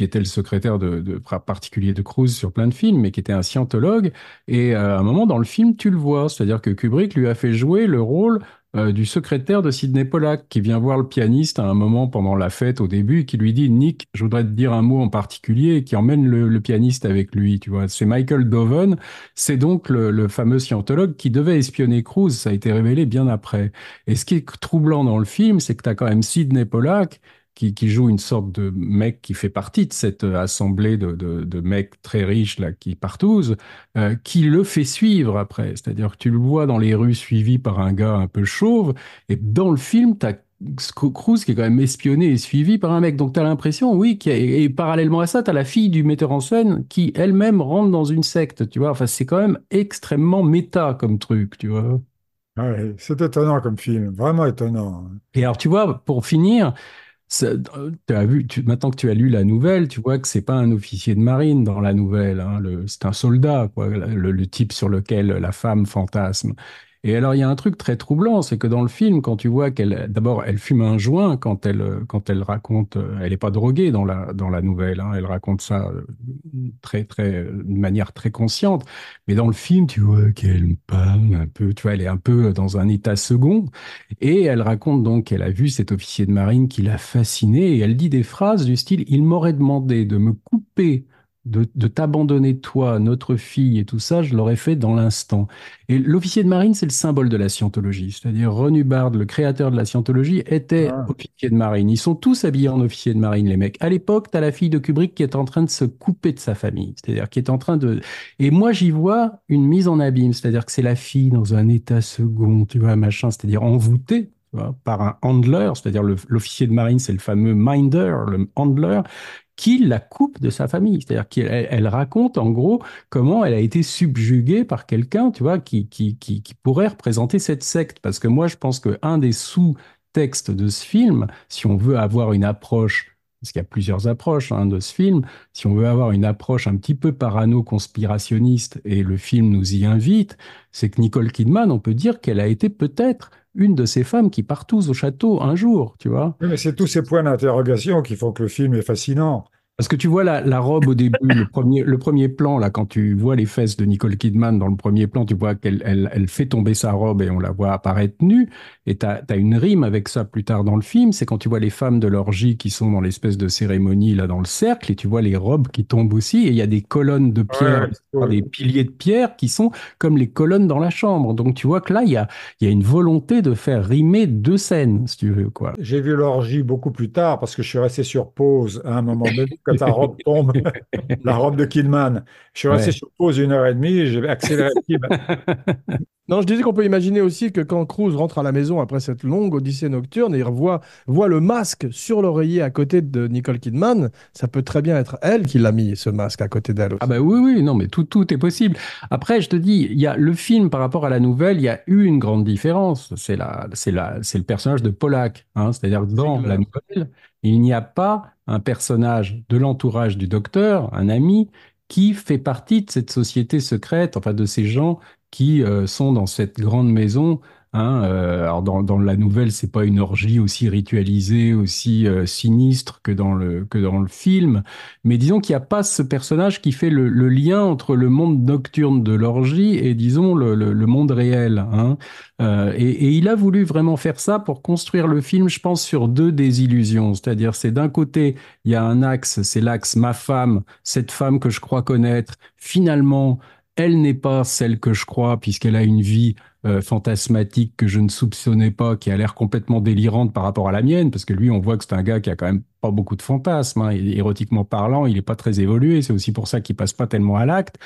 était le secrétaire de, particulier de Cruise sur plein de films, mais qui était un scientologue. Et euh, à un moment dans le film, tu le vois, c'est-à-dire que Kubrick lui a fait jouer le rôle euh, du secrétaire de Sidney Pollack, qui vient voir le pianiste à un moment pendant la fête au début, qui lui dit Nick, je voudrais te dire un mot en particulier, et qui emmène le, pianiste avec lui. Tu vois, c'est Michael Doven, c'est donc le, le fameux scientologue qui devait espionner Cruise. Ça a été révélé bien après. Et ce qui est troublant dans le film, c'est que tu as quand même Sidney Pollack qui, qui joue une sorte de mec qui fait partie de cette euh, assemblée de, de, de mecs très riches là qui partousent, euh, qui le fait suivre après. C'est-à-dire que tu le vois dans les rues suivi par un gars un peu chauve, et dans le film, tu as Cruise qui est quand même espionné et suivi par un mec. Donc tu as l'impression, oui, a- et parallèlement à ça, tu as la fille du metteur en scène qui elle-même rentre dans une secte, tu vois. Enfin, c'est quand même extrêmement méta comme truc, tu vois. Ouais, c'est étonnant comme film, vraiment étonnant. Et alors, tu vois, pour finir, ça- as vu, tu- maintenant que tu as lu la nouvelle, tu vois que c'est pas un officier de marine dans la nouvelle, hein, c'est un soldat, quoi, le, le type sur lequel la femme fantasme. Et alors, il y a un truc très troublant, c'est que dans le film, quand tu vois qu'elle, d'abord, elle fume un joint quand elle, quand elle raconte, euh, elle n'est pas droguée dans la, dans la nouvelle, hein, elle raconte ça euh, très, très, de manière très consciente. Mais dans le film, tu vois qu'elle parle un peu, tu vois, elle est un peu dans un état second. Et elle raconte donc qu'elle a vu cet officier de marine qui l'a fascinée et elle dit des phrases du style Il m'aurait demandé de me couper, de, de t'abandonner toi, notre fille et tout ça, je l'aurais fait dans l'instant. Et l'officier de marine, c'est le symbole de la scientologie. C'est-à-dire Ron Hubbard, le créateur de la scientologie, était Ah. officier de marine. Ils sont tous habillés en officier de marine, les mecs. À l'époque, tu as la fille de Kubrick qui est en train de se couper de sa famille. C'est-à-dire qui est en train de. Et moi, j'y vois une mise en abîme. C'est-à-dire que c'est la fille dans un état second, tu vois, machin, c'est-à-dire envoûtée. par un handler, c'est-à-dire l'officier de marine, c'est le fameux minder, le handler, qui la coupe de sa famille. C'est-à-dire qu'elle elle- raconte en gros comment elle a été subjuguée par quelqu'un, tu vois, qui pourrait représenter cette secte. Parce que moi, je pense qu'un des sous-textes de ce film, si on veut avoir une approche, parce qu'il y a plusieurs approches hein, de ce film, si on veut avoir une approche un petit peu parano-conspirationniste, et le film nous y invite, c'est que Nicole Kidman, on peut dire qu'elle a été peut-être une de ces femmes qui partent tous au château un jour, tu vois. Mais c'est tous ces points d'interrogation qui font que le film est fascinant. Parce que tu vois la, la robe au début, le premier, le premier plan, là, quand tu vois les fesses de Nicole Kidman dans le premier plan, tu vois qu'elle elle, elle fait tomber sa robe et on la voit apparaître nue. Et tu as, une rime avec ça plus tard dans le film. C'est quand tu vois les femmes de l'orgie qui sont dans l'espèce de cérémonie, là, dans le cercle, et tu vois les robes qui tombent aussi. Et il y a des colonnes de pierre, Ouais, ouais. des piliers de pierre qui sont comme les colonnes dans la chambre. Donc tu vois que là, il y a, y a une volonté de faire rimer deux scènes, si tu veux, quoi. J'ai vu l'orgie beaucoup plus tard parce que je suis resté sur pause à un moment donné quand ta robe tombe, la robe de Kidman. Je suis resté Ouais. sur pause une heure et demie, j'ai accéléré le film. Non, je disais qu'on peut imaginer aussi que quand Cruise rentre à la maison après cette longue odyssée nocturne et il revoit, voit le masque sur l'oreiller à côté de Nicole Kidman, ça peut très bien être elle qui l'a mis, ce masque, à côté d'elle aussi. Ah bah oui, oui, non, mais tout, tout est possible. Après, je te dis, il y a le film par rapport à la nouvelle, il y a eu une grande différence. C'est la, c'est la, c'est le personnage de Pollack. Hein, C'est-à-dire que dans la nouvelle, il n'y a pas un personnage de l'entourage du docteur, un ami, qui fait partie de cette société secrète, enfin de ces gens qui euh, sont dans cette grande maison. Hein, euh, alors dans, la nouvelle, c'est pas une orgie aussi ritualisée, aussi euh, sinistre que dans le que dans le film, mais disons qu'il n'y a pas ce personnage qui fait le, lien entre le monde nocturne de l'orgie et disons le, le, le monde réel. Hein. Euh, et, et il a voulu vraiment faire ça pour construire le film, je pense, sur deux désillusions. C'est-à-dire, c'est d'un côté, il y a un axe, c'est l'axe ma femme, cette femme que je crois connaître. Finalement, elle n'est pas celle que je crois puisqu'elle a une vie euh, fantasmatique que je ne soupçonnais pas, qui a l'air complètement délirante par rapport à la mienne, parce que lui, on voit que c'est un gars qui a quand même pas beaucoup de fantasmes, hein, érotiquement parlant, il n'est pas très évolué, c'est aussi pour ça qu'il passe pas tellement à l'acte.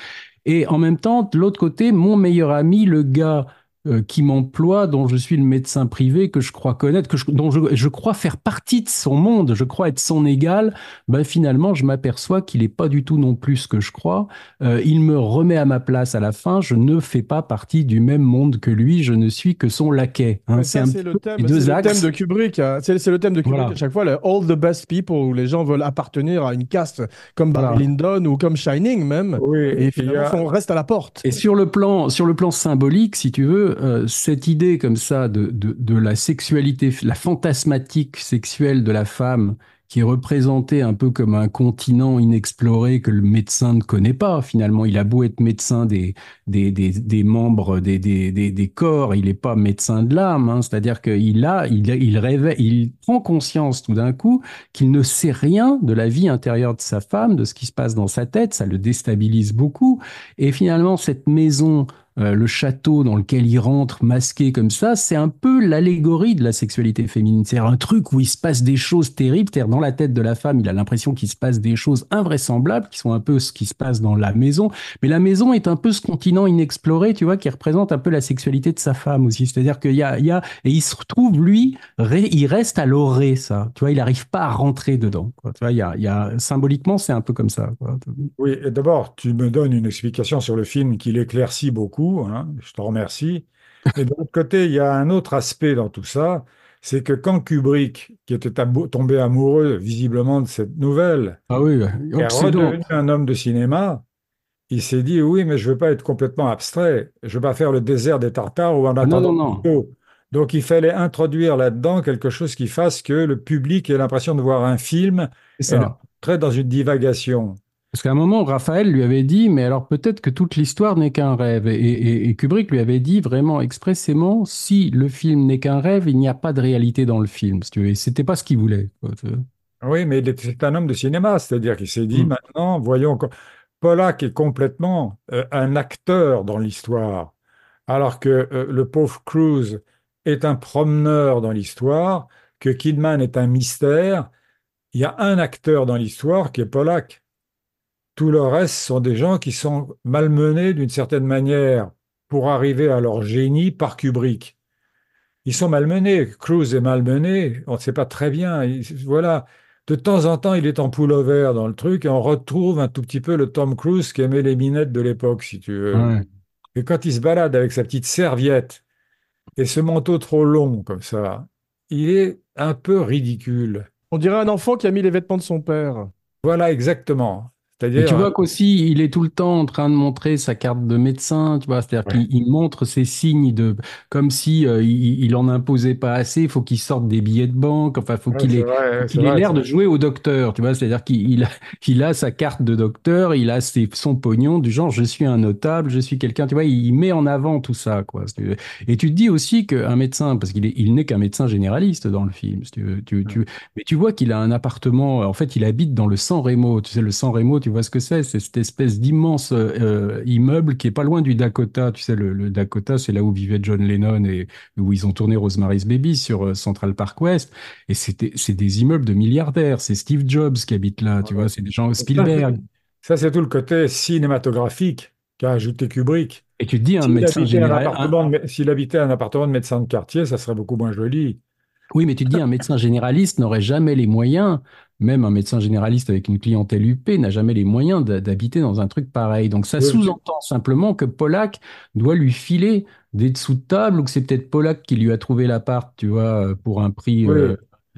Et en même temps, de l'autre côté, mon meilleur ami, le gars euh, qui m'emploie, dont je suis le médecin privé, que je crois connaître, que je, dont je, je crois faire partie de son monde, je crois être son égal, ben finalement, je m'aperçois qu'il n'est pas du tout non plus ce que je crois. Euh, il me remet à ma place à la fin. Je ne fais pas partie du même monde que lui. Je ne suis que son laquais. Hein. C'est le thème, les c'est deux le axes. thème de Kubrick. hein. C'est le thème de Kubrick Voilà. à chaque fois, le All the Best People, où les gens veulent appartenir à une caste comme Barry Voilà. Lyndon ou comme Shining même. Oui, Et y finalement, a- on reste à la porte. Et sur le plan, sur le plan symbolique, si tu veux, euh, cette idée comme ça de, de, la sexualité, la fantasmatique sexuelle de la femme, qui est représentée un peu comme un continent inexploré que le médecin ne connaît pas. Finalement, il a beau être médecin des, des, des, membres des, des, des, corps, il n'est pas médecin de l'âme. hein. C'est-à-dire qu'il a, il, il il prend conscience tout d'un coup qu'il ne sait rien de la vie intérieure de sa femme, de ce qui se passe dans sa tête. Ça le déstabilise beaucoup. Et finalement, cette maison, euh, le château dans lequel il rentre masqué comme ça, c'est un peu l'allégorie de la sexualité féminine. C'est un truc où il se passe des choses terribles. C'est-à-dire, dans la tête de la femme, il a l'impression qu'il se passe des choses invraisemblables, qui sont un peu ce qui se passe dans la maison. Mais la maison est un peu ce continent inexploré, tu vois, qui représente un peu la sexualité de sa femme aussi. C'est-à-dire qu'il y a, il y a, et il se retrouve, lui, il reste à l'orée, ça. Tu vois, il n'arrive pas à rentrer dedans. Tu vois, il y a, y a, symboliquement, c'est un peu comme ça. quoi. Oui, d'abord, tu me donnes une explication sur le film qui l'éclaircit beaucoup, hein, je te remercie. Mais de l'autre côté, il y a un autre aspect dans tout ça, c'est que quand Kubrick, qui était tombé amoureux visiblement de cette nouvelle, Ah oui, est redevenu un homme de cinéma, il s'est dit, oui, mais je veux pas être complètement abstrait, je veux pas faire le désert des Tartares ou en non, attendant non, non. Plutôt. Donc il fallait introduire là-dedans quelque chose qui fasse que le public ait l'impression de voir un film C'est et ça. non très dans une divagation. Parce qu'à un moment, Raphaël lui avait dit, mais alors peut-être que toute l'histoire n'est qu'un rêve. Et, et- et Kubrick lui avait dit vraiment expressément, si le film n'est qu'un rêve, il n'y a pas de réalité dans le film. Si tu veux. Et c'était pas ce qu'il voulait. quoi. Oui, mais c'est un homme de cinéma, c'est-à-dire qu'il s'est dit Mm. maintenant, voyons, Pollack est complètement euh, un acteur dans l'histoire, alors que euh, le pauvre Cruise est un promeneur dans l'histoire, que Kidman est un mystère. Il y a un acteur dans l'histoire qui est Pollack. Tout le reste sont des gens qui sont malmenés d'une certaine manière pour arriver à leur génie par Kubrick. Ils sont malmenés. Cruise est malmené. On ne sait pas très bien. Il- voilà. De temps en temps, il est en pullover dans le truc et on retrouve un tout petit peu le Tom Cruise qui aimait les minettes de l'époque, si tu veux. Ouais. Et quand il se balade avec sa petite serviette et ce manteau trop long comme ça, il est un peu ridicule. On dirait un enfant qui a mis les vêtements de son père. Voilà, exactement. C'est-à-dire, tu vois qu'aussi, il est tout le temps en train de montrer sa carte de médecin, tu vois, c'est-à-dire Ouais. qu'il il montre ses signes de, comme si euh, il, il en imposait pas assez, il faut qu'il sorte des billets de banque, enfin, faut Ouais, qu'il ait, vrai, qu'il l'air de jouer au docteur, tu vois, c'est-à-dire qu'il il a, il a sa carte de docteur, il a ses, son pognon du genre, je suis un notable, je suis quelqu'un, tu vois, il, met en avant tout ça, quoi. Et tu te dis aussi qu'un médecin, parce qu'il est, il n'est qu'un médecin généraliste dans le film, si tu veux, tu, tu, mais tu vois qu'il a un appartement, en fait, il habite dans le San Remo. Tu sais, le San Remo, tu vois ce que c'est? C'est cette espèce d'immense euh, immeuble qui est pas loin du Dakota. Tu sais, le, le Dakota, c'est là où vivait John Lennon et où ils ont tourné Rosemary's Baby sur euh, Central Park West. Et c'était, c'est des immeubles de milliardaires. C'est Steve Jobs qui habite là, tu vois, c'est des gens Spielberg. Ça, c'est tout le côté cinématographique qu'a ajouté Kubrick. Et tu te dis, un médecin habitait un général. un- appartement de mé- s'il habitait un appartement de médecin de quartier, ça serait beaucoup moins joli. Oui, mais tu te dis, un médecin généraliste n'aurait jamais les moyens, même un médecin généraliste avec une clientèle UP n'a jamais les moyens d'habiter dans un truc pareil. Donc ça Oui. sous-entend simplement que Pollack doit lui filer des dessous de table ou que c'est peut-être Pollack qui lui a trouvé l'appart, tu vois, pour un prix. Oui. euh,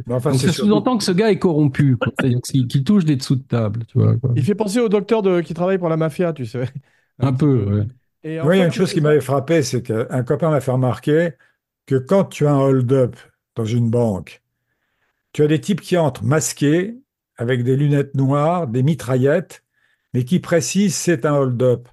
enfin, Donc ça surtout- sous-entend que ce gars est corrompu. C'est-à-dire qu'il touche des dessous de table, tu vois. quoi. Il fait penser au docteur de... qui travaille pour la mafia, tu sais. Un peu, ouais. Et en Oui, il y a une chose qui m'avait frappé, c'est qu'un copain m'a fait remarquer que quand tu as un hold-up dans une banque, tu as des types qui entrent masqués, avec des lunettes noires, des mitraillettes, mais qui précisent c'est un hold-up.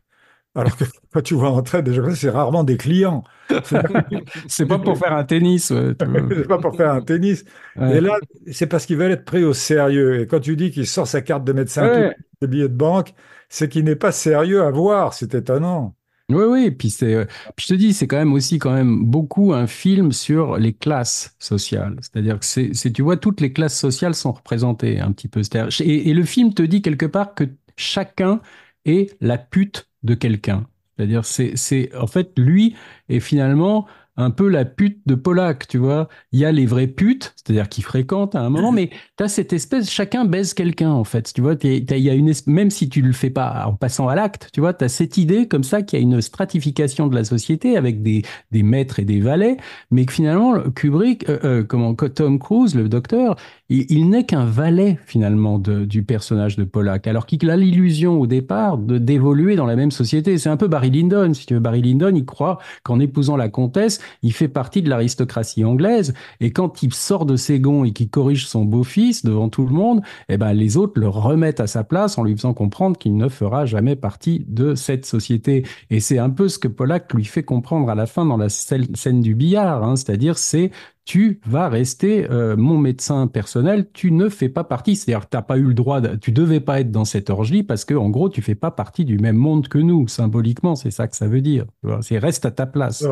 Alors que quand tu vois entrer des gens, c'est rarement des clients. C'est pas pour faire un tennis, ouais. C'est pas pour faire un tennis. Ouais. Et là, c'est parce qu'ils veulent être pris au sérieux. Et quand tu dis qu'il sort sa carte de médecin, Ouais. des billets de banque, c'est qu'il n'est pas sérieux à voir. C'est étonnant. Oui, oui, puis c'est, euh, je te dis, c'est quand même aussi quand même beaucoup un film sur les classes sociales. C'est-à-dire que c'est, tu vois, toutes les classes sociales sont représentées un petit peu. Et, le film te dit quelque part que chacun est la pute de quelqu'un. C'est-à-dire, c'est, c'est, en fait, lui est finalement un peu la pute de Polak, tu vois. Il y a les vraies putes, c'est-à-dire qui fréquentent à un moment, mais tu as cette espèce, chacun baise quelqu'un, en fait. Tu vois, y a une, même si tu le fais pas en passant à l'acte, tu vois, tu as cette idée comme ça qu'il y a une stratification de la société avec des, des maîtres et des valets, mais que finalement, Kubrick, euh, euh, comment, Tom Cruise, le docteur, il, il n'est qu'un valet finalement de- du personnage de Polak, alors qu'il a l'illusion au départ de d'évoluer dans la même société. C'est un peu Barry Lyndon, si tu veux. Barry Lyndon, il croit qu'en épousant la comtesse, il fait partie de l'aristocratie anglaise, et quand il sort de ses gonds et qu'il corrige son beau-fils devant tout le monde, eh ben les autres le remettent à sa place en lui faisant comprendre qu'il ne fera jamais partie de cette société. Et c'est un peu ce que Polak lui fait comprendre à la fin dans la scène du billard, hein, c'est-à-dire c'est tu vas rester euh, mon médecin personnel, tu ne fais pas partie, c'est-à-dire tu n'as pas eu le droit, de- tu devais pas être dans cette orgie parce que en gros tu fais pas partie du même monde que nous, symboliquement, c'est ça que ça veut dire. C'est reste à ta place.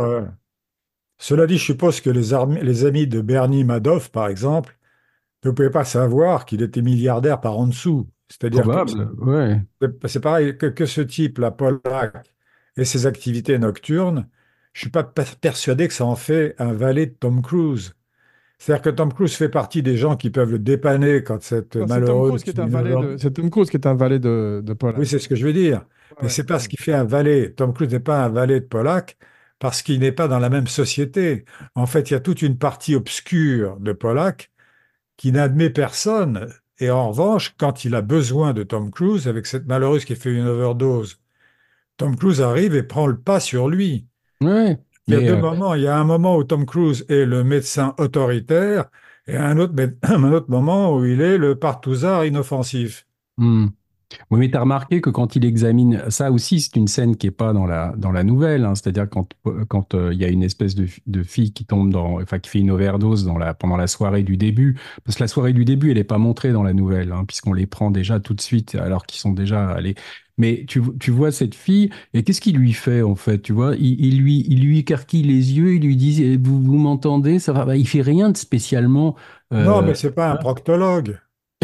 Cela dit, je suppose que les, amis de Bernie Madoff, par exemple, ne pouvaient pas savoir qu'il était milliardaire par en dessous. C'est-à-dire ouais. c'est pareil que, que ce type-là, Pollack, et ses activités nocturnes, je suis pas per- persuadé que ça en fait un valet de Tom Cruise. C'est-à-dire que Tom Cruise fait partie des gens qui peuvent le dépanner quand cette Non, C'est Tom malheureuse c'est Tom Cruise qui est un valet de, de Paul. Oui, c'est ce que je veux dire. Mais Ouais. c'est pas ce qui fait un valet. Tom Cruise n'est pas un valet de Pollack parce qu'il n'est pas dans la même société. En fait, il y a toute une partie obscure de Pollack qui n'admet personne. Et en revanche, quand il a besoin de Tom Cruise, avec cette malheureuse qui fait une overdose, Tom Cruise arrive et prend le pas sur lui. Il y a deux euh, moments. Il y a un moment où Tom Cruise est le médecin autoritaire et un autre, mé- un autre moment où il est le partouzard inoffensif. hmm. Oui, mais tu as remarqué que quand il examine, ça aussi, c'est une scène qui est pas dans la, dans la nouvelle, hein. c'est-à-dire quand quand euh, il y a une espèce de, de fille qui tombe dans, enfin, qui fait une overdose dans la, pendant la soirée du début, parce que la soirée du début, elle n'est pas montrée dans la nouvelle, hein, puisqu'on les prend déjà tout de suite alors qu'ils sont déjà allés. Mais tu, tu vois cette fille, et qu'est-ce qu'il lui fait en fait, tu vois? Il, il lui, il lui écarquille les yeux, il lui dit, Eh, vous, vous m'entendez, ça va, Bah, il fait rien de spécialement. euh, Non, mais c'est pas un proctologue.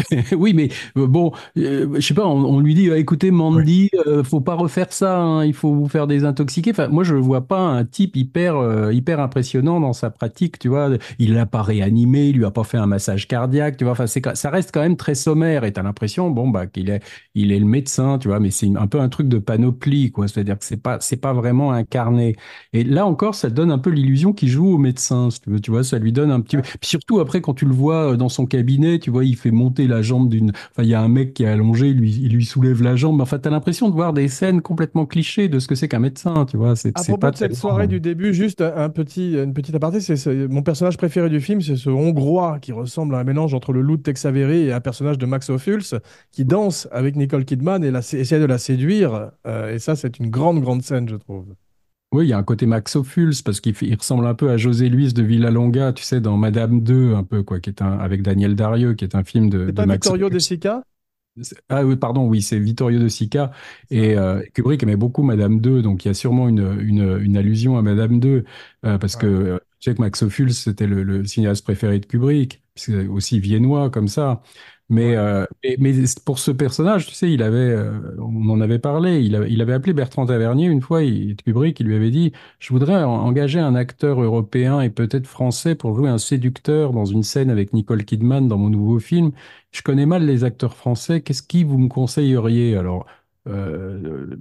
oui, mais euh, bon, euh, je sais pas, on, on lui dit, euh, écoutez, Mandy, euh, faut pas refaire ça, hein, il faut vous faire désintoxiquer. Enfin, moi, je ne vois pas un type hyper, euh, hyper impressionnant dans sa pratique, tu vois. Il l'a pas réanimé, il lui a pas fait un massage cardiaque, tu vois. Enfin, c'est, ça reste quand même très sommaire et t'as l'impression, bon, bah, qu'il est, il est le médecin, tu vois, mais c'est un peu un truc de panoplie, quoi. C'est-à-dire que c'est pas, c'est pas vraiment incarné. Et là encore, ça donne un peu l'illusion qu'il joue au médecin, si tu veux, tu vois, ça lui donne un petit. Puis surtout après, quand tu le vois dans son cabinet, tu vois, il fait monter la jambe d'une. Enfin, il y a un mec qui est allongé, il lui, il lui soulève la jambe. Enfin, t'as l'impression de voir des scènes complètement clichés de ce que c'est qu'un médecin, tu vois. C'est, À propos pas de cette soirée du début, juste un petit, une petite aparté, c'est c'est- mon personnage préféré du film, c'est ce Hongrois qui ressemble à un mélange entre le loup de Tex Avery et un personnage de Max Ophuls qui danse avec Nicole Kidman et la, essaie de la séduire. Euh, et ça, c'est une grande, grande scène, je trouve. Oui, il y a un côté Max Ophuls parce qu'il il ressemble un peu à José Luis de Villalonga, tu sais, dans Madame 2, un peu, quoi, qui est un, avec Daniel Darieux, qui est un film de, C'est pas Max Vittorio Ophuls. De Sica Ah oui, pardon, oui, c'est Vittorio De Sica. Et euh, Kubrick aimait beaucoup Madame 2, donc il y a sûrement une, une, une allusion à Madame 2, euh, parce que euh, tu sais que Max Ophuls, c'était le, le cinéaste préféré de Kubrick, c'est aussi viennois comme ça. Mais, euh, et- mais pour ce personnage, tu sais, il avait, euh, on en avait parlé, il, a- il avait appelé Bertrand Tavernier une fois, il, Kubrick, il lui avait dit, je voudrais en- engager un acteur européen et peut-être français pour jouer un séducteur dans une scène avec Nicole Kidman dans mon nouveau film. Je connais mal les acteurs français. Qu'est-ce qui vous me conseilleriez? Alors, euh,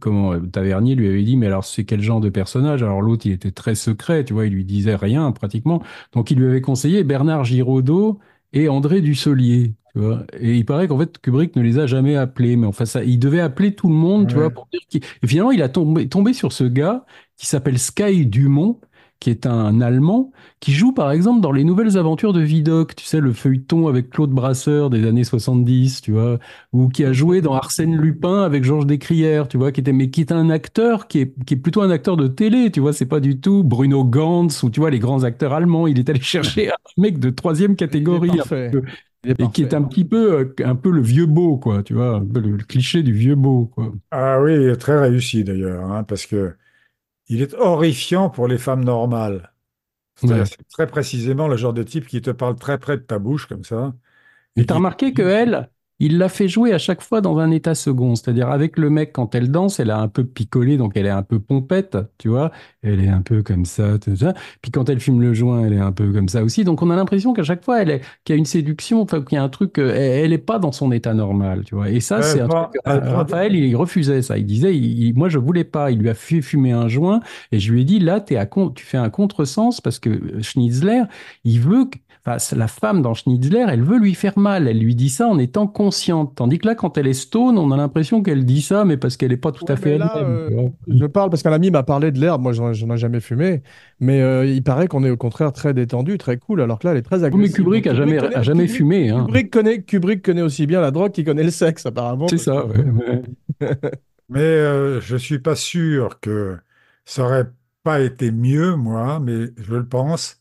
comment Tavernier lui avait dit, mais alors c'est quel genre de personnage? Alors l'autre, il était très secret, tu vois, il lui disait rien pratiquement. Donc il lui avait conseillé Bernard Giraudot et André Dussolier. Tu vois. Et il paraît qu'en fait Kubrick ne les a jamais appelés, mais enfin ça, il devait appeler tout le monde, tu vois, pour dire qu'il. Et finalement, il a tombé, tombé sur ce gars qui s'appelle Sky Dumont, qui est un Allemand qui joue par exemple dans les nouvelles aventures de Vidocq, tu sais, le feuilleton avec Claude Brasseur des années 70, tu vois, ou qui a joué dans Arsène Lupin avec Georges Descrières, tu vois, qui était, mais qui est un acteur qui est, qui est plutôt un acteur de télé, tu vois, c'est pas du tout Bruno Gantz ou tu vois, les grands acteurs allemands. Il est allé chercher un mec de troisième catégorie, et qui est un petit peu, euh, un peu le vieux beau, quoi, tu vois, un peu le, le cliché du vieux beau, quoi. Ah oui, il est très réussi d'ailleurs, hein, parce que il est horrifiant pour les femmes normales. Ouais. c'est très précisément le genre de type qui te parle très près de ta bouche comme ça. Et Et t'as qui- remarqué que elle, il l'a fait jouer à chaque fois dans un état second. C'est-à-dire avec le mec, quand elle danse, elle a un peu picolé, donc elle est un peu pompette, tu vois. Elle est un peu comme ça, tout ça. Puis quand elle fume le joint, elle est un peu comme ça aussi. Donc on a l'impression qu'à chaque fois, elle est, qu'il y a une séduction, enfin qu'il y a un truc, euh, elle, elle est pas dans son état normal, tu vois. Et ça, Elle c'est un truc. prend- Raphaël, il refusait ça. Il disait, il- moi, je voulais pas. Il lui a fait fumer un joint, et je lui ai dit, là, t'es à tu fais un contresens parce que Schnitzler, il veut, que- enfin, la femme dans Schnitzler, elle veut lui faire mal. Elle lui dit ça en étant consciente. Tandis que là, quand elle est stone, on a l'impression qu'elle dit ça, mais parce qu'elle est pas tout à fait là, elle-même. euh. Je parle parce qu'un ami m'a parlé de l'herbe. Moi, j'en j'en ai jamais fumé. Mais euh, il paraît qu'on est au contraire très détendu, très cool. Alors que là, elle est très agressive. mais Kubrick Donc, a jamais, connaît- a jamais Kubrick- fumé. Hein. Kubrick connaît, Kubrick connaît aussi bien la drogue qu'il connaît le sexe, apparemment. C'est ça. ouais, ouais. Mais euh, je suis pas sûr que ça aurait pas été mieux, moi, mais je le pense,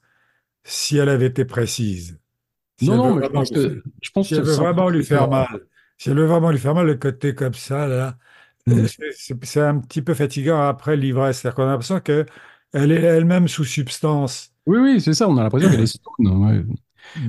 si elle avait été précise. Si Non, non, mais je pense que, je pense si elle que veut ça- vraiment lui faire mal, si elle veut vraiment lui faire mal, le côté comme ça, là, Mm. c'est- un petit peu fatigant après l'ivresse. C'est-à-dire qu'on a l'impression qu'elle est elle-même sous substance. Oui, oui, c'est ça. On a l'impression qu'elle est stone. ouais.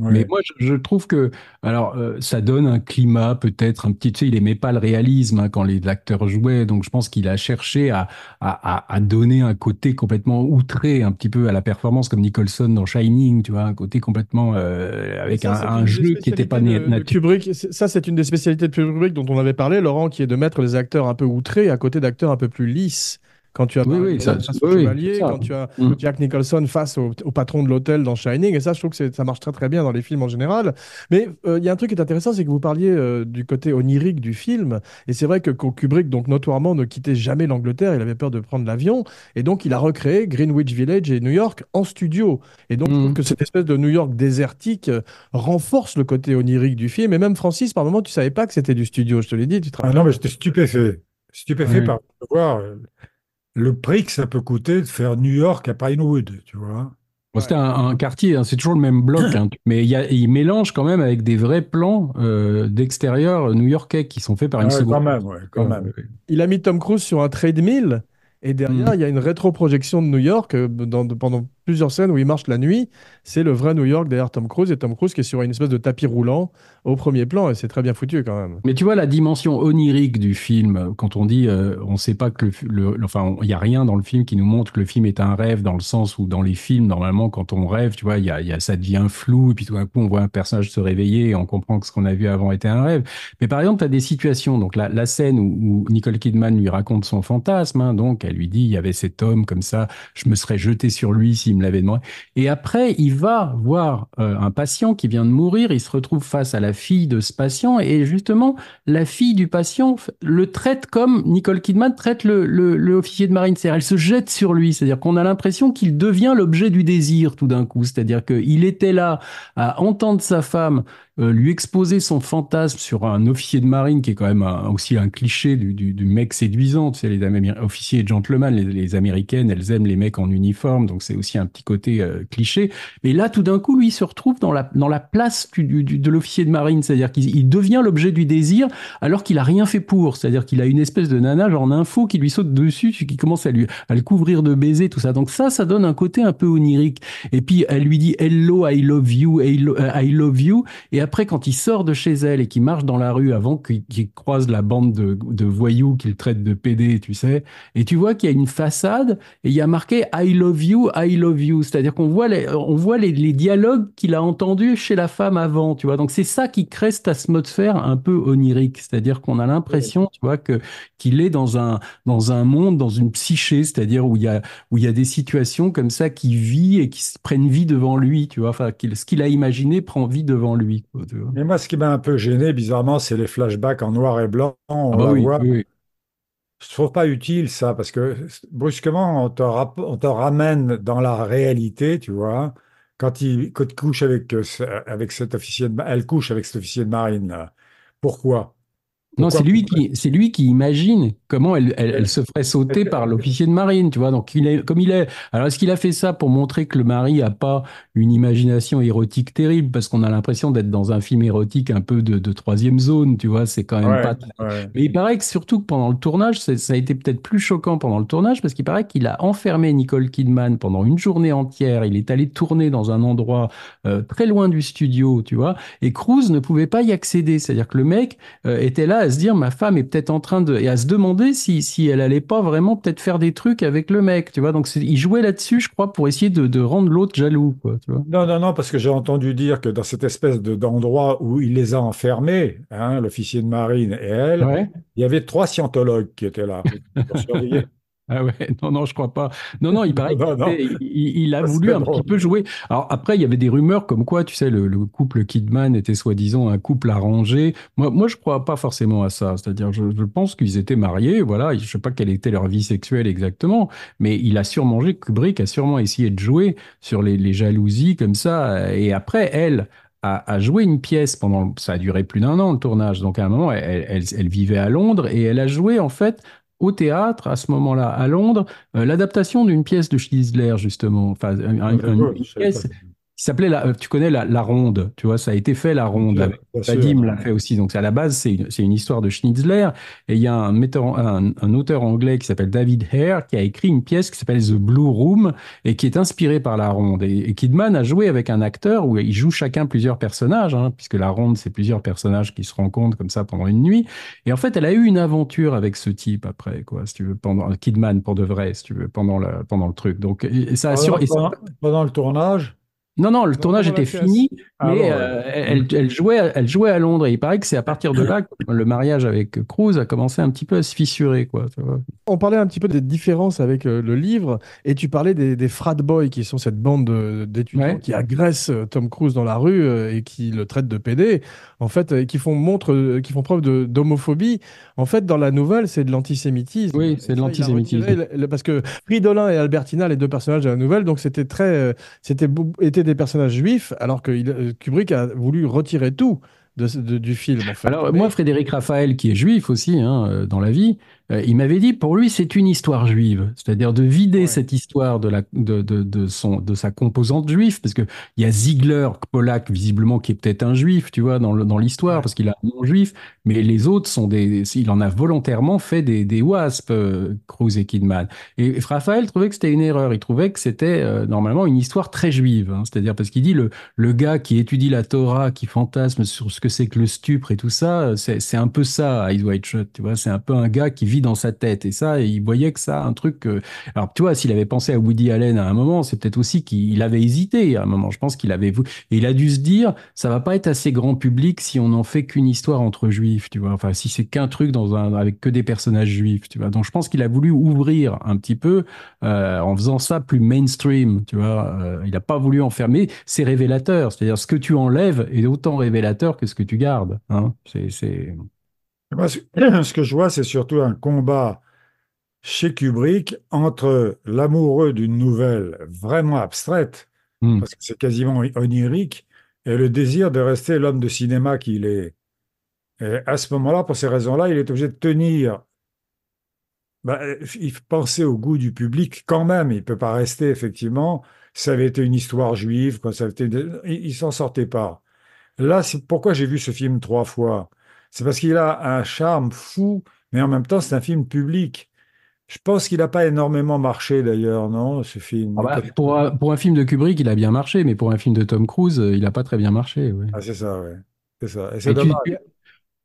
Oui. Mais moi, je, je trouve que, alors, euh, ça donne un climat peut-être un petit, tu sais, il aimait pas le réalisme hein, quand les acteurs jouaient, donc je pense qu'il a cherché à, à, donner un côté complètement outré un petit peu à la performance, comme Nicholson dans Shining, tu vois, un côté complètement euh, avec Ça, un, jeu qui n'était pas naturel. Kubrick. Ça, c'est une des spécialités de Kubrick dont on avait parlé, Laurent, qui est de mettre les acteurs un peu outrés à côté d'acteurs un peu plus lisses. Quand tu as Oui, ça- face chevalier, quand tu as Mm. Jack Nicholson face au, au patron de l'hôtel dans Shining, et ça, je trouve que ça marche très très bien dans les films en général. Mais euh, il y a un truc qui est intéressant, c'est que vous parliez euh, du côté onirique du film, et c'est vrai que Kubrick, donc notoirement, ne quittait jamais l'Angleterre, il avait peur de prendre l'avion, et donc il a recréé Greenwich Village et New York en studio. Et donc je trouve Mm. que cette espèce de New York désertique euh, renforce le côté onirique du film. Et même Francis, par moment, tu savais pas que c'était du studio, je te l'ai dit, tu te Ah non, mais j'étais stupéfait. Stupéfait Oui. par voir le prix que ça peut coûter de faire New York à Pinewood, tu vois. Bon, C'était un, un quartier, hein, c'est toujours le même bloc, hein, mais il, y a, il mélange quand même avec des vrais plans euh, d'extérieur new-yorkais qui sont faits par une Ouais, seconde. quand même, ouais, quand même. Ouais, Il a mis Tom Cruise sur un treadmill. Et derrière, Mm. il y a une rétroprojection de New York euh, dans- pendant plusieurs scènes où il marche la nuit. C'est le vrai New York derrière Tom Cruise. Et Tom Cruise qui est sur une espèce de tapis roulant au premier plan. Et c'est très bien foutu quand même. Mais tu vois la dimension onirique du film, quand on dit euh, on ne sait pas que le, fi- le- le- enfin il y a rien dans le film qui nous montre que le film est un rêve dans le sens où dans les films normalement quand on rêve tu vois il y ça devient flou et puis tout d'un coup on voit un personnage se réveiller et on comprend que ce qu'on a vu avant était un rêve. Mais par exemple tu as des situations donc la, scène où, Nicole Kidman lui raconte son fantasme hein, donc elle lui dit il y avait cet homme comme ça je me serais jeté sur lui me l'avait demandé. Et après, il va voir euh, un patient qui vient de mourir, il se retrouve face à la fille de ce patient, et justement, la fille du patient le traite comme Nicole Kidman traite le, le, officier de marine. Elle se jette sur lui, c'est-à-dire qu'on a l'impression qu'il devient l'objet du désir tout d'un coup. C'est-à-dire qu'il était là à entendre sa femme euh, lui exposer son fantasme sur un officier de marine qui est quand même un- aussi un cliché du, du, du mec séduisant. Tu sais, les Améri- officiers et gentlemen, les, américaines, elles aiment les mecs en uniforme, donc c'est aussi un petit côté euh, cliché. Mais là, tout d'un coup, lui il se retrouve dans la, dans la place du, de l'officier de marine, c'est-à-dire qu'il il devient l'objet du désir alors qu'il a rien fait pour. C'est-à-dire qu'il a une espèce de nana genre en info qui lui saute dessus, qui commence à lui à le couvrir de baisers, tout ça. Donc ça, ça donne un côté un peu onirique. Et puis elle lui dit Hello, I love you, hello, euh, I love you. Et après, quand il sort de chez elle et qu'il marche dans la rue avant qu'il croise la bande de, de voyous qu'il traite de PD, tu sais, et tu vois qu'il y a une façade et il y a marqué I love you, I love you. C'est-à-dire qu'on voit les, on voit les, les dialogues qu'il a entendus chez la femme avant, tu vois. Donc c'est ça qui crée cette atmosphère un peu onirique. C'est-à-dire qu'on a l'impression, tu vois, que qu'il est dans un dans un monde, dans une psyché, c'est-à-dire où il y a où il y a des situations comme ça qui vit et qui se prennent vie devant lui, tu vois. Enfin, ce qu'il a imaginé prend vie devant lui. Quoi, tu vois. Mais moi, ce qui m'a un peu gêné, bizarrement, c'est les flashbacks en noir et blanc. On Ah bah oui, voit. oui, oui. Je trouve pas utile ça, parce que brusquement, on te, rap- on te ramène dans la réalité, tu vois. Quand il, quand il couche avec, euh, avec cet officier de, elle couche avec cet officier de marine, là. Pourquoi? Non, c'est lui qui, c'est lui qui imagine comment elle, elle, elle se ferait sauter par l'officier de marine, tu vois. Donc, il est, comme il est. Alors, est-ce qu'il a fait ça pour montrer que le mari a pas une imagination érotique terrible, parce qu'on a l'impression d'être dans un film érotique un peu de, de troisième zone, tu vois. C'est quand même Ouais, pas. ouais. Mais il paraît que surtout que pendant le tournage, ça a été peut-être plus choquant pendant le tournage, parce qu'il paraît qu'il a enfermé Nicole Kidman pendant une journée entière. Il est allé tourner dans un endroit euh, très loin du studio, tu vois. Et Cruise ne pouvait pas y accéder. C'est-à-dire que le mec euh, était là à se dire ma femme est peut-être en train de et à se demander si si elle allait pas vraiment peut-être faire des trucs avec le mec, tu vois. Donc il jouait là-dessus, je crois, pour essayer de, de rendre l'autre jaloux, quoi, tu vois. Non, non, non, parce que j'ai entendu dire que dans cette espèce de- d'endroit où il les a enfermés, hein, l'officier de marine et elle, Ouais. il y avait trois scientologues qui étaient là pour surveiller. Ah ouais, non, non, je crois pas. Non, non, il paraît Non, qu'il il, il a voulu un drôle. petit peu jouer. Alors après, il y avait des rumeurs comme quoi, tu sais, le, le couple Kidman était soi-disant un couple arrangé. Moi, moi, je crois pas forcément à ça. C'est-à-dire, je, je pense qu'ils étaient mariés. Voilà, je sais pas quelle était leur vie sexuelle exactement, mais il a sûrement, Kubrick a sûrement essayé de jouer sur les, les jalousies comme ça. Et après, elle a, a joué une pièce pendant, ça a duré plus d'un an le tournage. Donc à un moment, elle, elle, elle vivait à Londres et elle a joué en fait au théâtre à ce moment-là à Londres euh, l'adaptation d'une pièce de Schnitzler justement, enfin une, une pièce. Qui s'appelait la, euh, tu connais la, la Ronde, tu vois, ça a été fait la Ronde. Vadim l'a fait aussi. Donc, à la base, c'est une, une histoire de Schnitzler. Et il y a un, metteur, un, un auteur anglais qui s'appelle David Hare qui a écrit une pièce qui s'appelle The Blue Room et qui est inspirée par la Ronde. Et, et Kidman a joué avec un acteur où ils jouent chacun plusieurs personnages, hein, puisque la Ronde, c'est plusieurs personnages qui se rencontrent comme ça pendant une nuit. Et en fait, elle a eu une aventure avec ce type après, quoi, si tu veux, pendant Kidman pour de vrai, si tu veux, pendant le, pendant le truc. Donc, et, ça assure. Pendant, et ça- pendant- pendant le tournage, non, non, le Non, tournage était fini, Ah mais bon, ouais. euh, elle, elle jouait, elle jouait à Londres. Et il paraît que c'est à partir de là que le mariage avec Cruz a commencé un petit peu à se fissurer, quoi. tu vois. On parlait un petit peu des différences avec euh, le livre, et tu parlais des, des frat boys, qui sont cette bande de- d'étudiants Ouais. qui agressent euh, Tom Cruise dans la rue et qui le traitent de PD, en fait, qui font montre, qui font preuve d'homophobie. En fait, dans la nouvelle, c'est de l'antisémitisme. Oui, c'est de l'antisémitisme. parce que Fridolin et Albertina, les deux personnages de la nouvelle, donc c'était très, c'était des personnages juifs, alors que il- euh, Kubrick a voulu retirer tout de, du film. En fait. Alors, Mais- moi, Frédéric Raphaël, qui est juif aussi, hein, euh, dans la vie, euh, il m'avait dit, pour lui, c'est une histoire juive. C'est-à-dire de vider Ouais. cette histoire de, la, de, de, de, son, de sa composante juive, parce qu'il y a Ziegler, Pollack, visiblement, qui est peut-être un juif, tu vois, dans le- dans l'histoire, Ouais. parce qu'il a un nom juif, mais les autres sont des... Il en a volontairement fait des, des wasps, euh, Cruz et Kidman. Et Raphaël trouvait que c'était une erreur. Il trouvait que c'était euh, normalement une histoire très juive. hein. C'est-à-dire parce qu'il dit le, le gars qui étudie la Torah, qui fantasme sur ce que c'est que le stupre et tout ça, c'est c'est un peu ça, Eyes Wide Shut. Tu vois, c'est un peu un gars qui vit dans sa tête. Et ça, il voyait que ça, un truc. que- Alors, tu vois, s'il avait pensé à Woody Allen à un moment, c'est peut-être aussi qu'il avait hésité à un moment. Je pense qu'il avait. Et il a dû se dire, ça va pas être assez grand public si on n'en fait qu'une histoire entre juifs, tu vois. Enfin, si c'est qu'un truc dans un, avec que des personnages juifs, tu vois. Donc, je pense qu'il a voulu ouvrir un petit peu euh, en faisant ça plus mainstream, tu vois. Euh, il n'a pas voulu enfermer. C'est révélateur, c'est-à-dire ce que tu enlèves est autant révélateur que ce que tu gardes. Hein. C'est... moi, ce ce que je vois, c'est surtout un combat chez Kubrick entre l'amoureux d'une nouvelle vraiment abstraite, Hmm. parce que c'est quasiment onirique, et le désir de rester l'homme de cinéma qu'il est. Et à ce moment-là, pour ces raisons-là, il est obligé de tenir. Ben, il penser au goût du public quand même. Il ne peut pas rester, effectivement. Ça avait été une histoire juive, quand ça avait été... il, il s'en sortait pas. Là, c'est pourquoi j'ai vu ce film trois fois. C'est parce qu'il a un charme fou, mais en même temps, c'est un film public. Je pense qu'il n'a pas énormément marché d'ailleurs, non, ce film? Ah bah, pour, un, pour un film de Kubrick, il a bien marché, mais pour un film de Tom Cruise, euh, il n'a pas très bien marché. ouais. Ah, c'est ça, ouais. C'est ça. Et c'est tu- dommage. tu-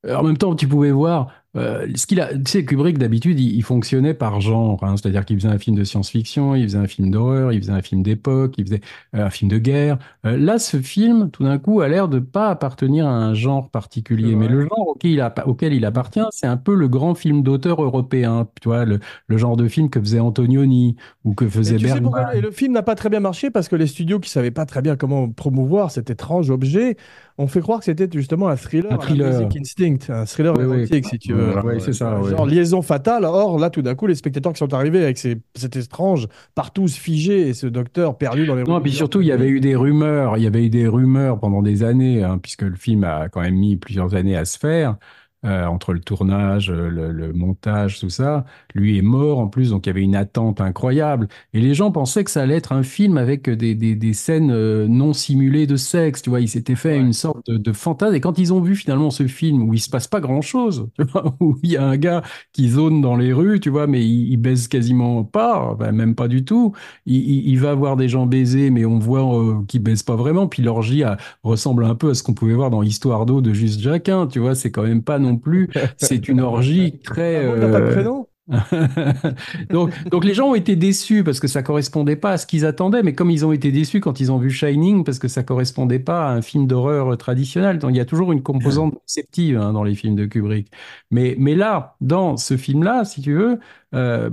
en même temps, tu pouvais voir euh, ce qu'il a. Tu sais, Kubrick d'habitude, il, il fonctionnait par genre, hein, c'est-à-dire qu'il faisait un film de science-fiction, il faisait un film d'horreur, il faisait un film d'époque, il faisait euh, un film de guerre. Euh, là, ce film, tout d'un coup, a l'air de pas appartenir à un genre particulier, mais le genre auquel il, appa- auquel il appartient, c'est un peu le grand film d'auteur européen, tu vois, le, le genre de film que faisait Antonioni ou que faisait Et tu sais Bergman. pourquoi et le film n'a pas très bien marché? Parce que les studios qui savaient pas très bien comment promouvoir cet étrange objet ont fait croire que c'était justement un thriller, Un thriller. Instinct, un thriller Oui, si tu veux. Ouais, ouais, c'est ça, ouais. Genre liaison fatale. Or là, tout d'un coup, les spectateurs qui sont arrivés avec ces, cet étrange partout figé et ce docteur perdu dans les Non, puis surtout, il y avait eu des rumeurs, il y avait eu des rumeurs pendant des années, hein, puisque le film a quand même mis plusieurs années à se faire. Euh, entre le tournage, euh, le, le montage, tout ça. Lui est mort en plus, donc il y avait une attente incroyable. Et les gens pensaient que ça allait être un film avec des, des, des scènes euh, non simulées de sexe, tu vois. Ils s'étaient fait Ouais. une sorte de, de fantasme. Et quand ils ont vu finalement ce film où il se passe pas grand-chose, tu vois, où il y a un gars qui zone dans les rues, tu vois, mais il, il baise quasiment pas, ben, même pas du tout. Il, il, il va voir des gens baiser, mais on voit euh, qu'il baise pas vraiment. Puis l'orgie a- ressemble un peu à ce qu'on pouvait voir dans Histoire d'eau de Juste Jacquin, tu vois. C'est quand même pas non plus. C'est une orgie très. Ah bon, il n'a pas de euh, prénom donc, donc les gens ont été déçus parce que ça correspondait pas à ce qu'ils attendaient, mais comme ils ont été déçus quand ils ont vu Shining parce que ça correspondait pas à un film d'horreur traditionnel. Donc il y a toujours une composante perceptive hein, dans les films de Kubrick. Mais, mais là, dans ce film-là, si tu veux, euh,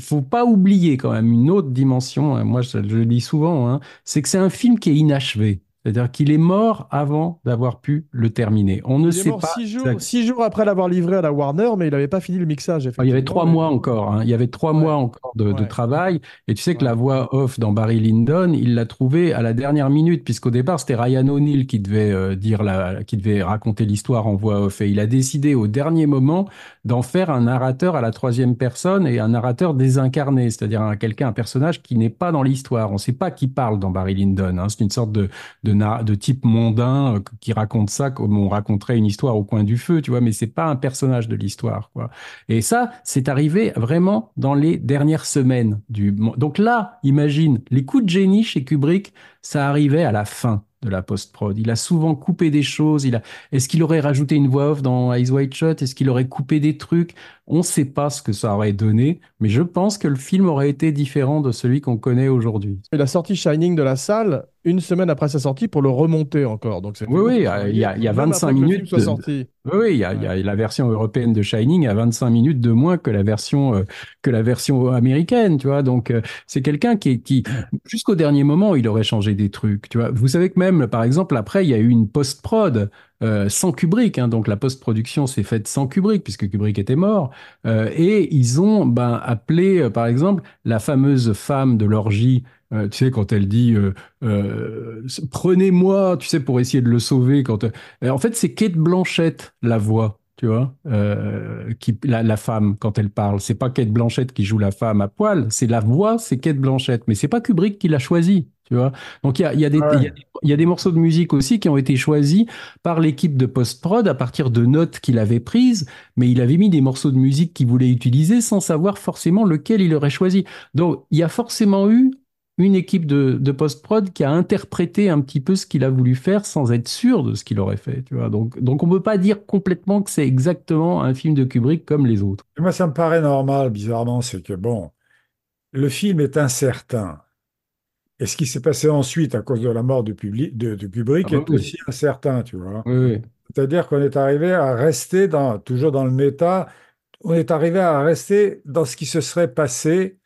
faut pas oublier quand même une autre dimension. hein, Moi, je, je le dis souvent, hein, c'est que c'est un film qui est inachevé. C'est-à-dire qu'il est mort avant d'avoir pu le terminer. On ne Il est sait mort pas. six jours, six jours après l'avoir livré à la Warner, mais il n'avait pas fini le mixage. Ah, Il y avait trois mois encore. hein. Il y avait trois Ouais. mois encore de, travail. Et tu sais que Ouais. la voix off dans Barry Lyndon, il l'a trouvée à la dernière minute, puisqu'au départ c'était Ryan O'Neill qui devait euh, dire la, qui devait raconter l'histoire en voix off. Et il a décidé au dernier moment d'en faire un narrateur à la troisième personne et un narrateur désincarné, c'est-à-dire un, quelqu'un, un personnage qui n'est pas dans l'histoire. On ne sait pas qui parle dans Barry Lyndon. hein. C'est une sorte de, de type mondain euh, qui raconte ça comme on raconterait une histoire au coin du feu, tu vois. Mais c'est pas un personnage de l'histoire, quoi. Et ça, c'est arrivé vraiment dans les dernières semaines du. Donc là, imagine, les coups de génie chez Kubrick, ça arrivait à la fin de la post-prod. Il a souvent coupé des choses. Il a... Est-ce qu'il aurait rajouté une voix off dans Eyes Wide Shut Est-ce qu'il aurait coupé des trucs? On ne sait pas ce que ça aurait donné, mais je pense que le film aurait été différent de celui qu'on connaît aujourd'hui. Il a sorti Shining de la salle une semaine après sa sortie pour le remonter encore. Donc Oui, oui, il y a- il y a même 25 après que le minutes film soit de- sorti. Oui, oui, il y a, il y a la version européenne de Shining à 25 minutes de moins que la version euh, que la version américaine, tu vois. Donc euh, c'est quelqu'un qui, qui jusqu'au dernier moment, il aurait changé des trucs, tu vois. Vous savez que même, par exemple, après, il y a eu une post-prod euh, sans Kubrick, hein, donc la post-production s'est faite sans Kubrick puisque Kubrick était mort, Euh, et ils ont ben, appelé, euh, par exemple, la fameuse femme de l'orgie. tu sais, quand elle dit Prenez-moi, tu sais, pour essayer de le sauver. En fait, c'est Kate Blanchett, la voix, tu vois, euh, qui, la, la femme, quand elle parle. C'est pas Kate Blanchett qui joue la femme à poil, c'est la voix, c'est Kate Blanchett. Mais c'est pas Kubrick qui l'a choisi, tu vois. Donc, il y a, y, a Ouais. y a des morceaux de musique aussi qui ont été choisis par l'équipe de post-prod à partir de notes qu'il avait prises, mais il avait mis des morceaux de musique qu'il voulait utiliser sans savoir forcément lequel il aurait choisi. Donc, il y a forcément eu une équipe de, de post-prod qui a interprété un petit peu ce qu'il a voulu faire sans être sûr de ce qu'il aurait fait, tu vois. Donc, donc on ne peut pas dire complètement que c'est exactement un film de Kubrick comme les autres. Et Moi, ça me paraît normal, bizarrement, c'est que, bon, le film est incertain. Et ce qui s'est passé ensuite à cause de la mort de, Publi- de, de Kubrick Ah bah est oui. aussi incertain, tu vois. Oui, oui. C'est-à-dire qu'on est arrivé à rester dans, toujours dans le méta, on est arrivé à rester dans ce qui se serait passé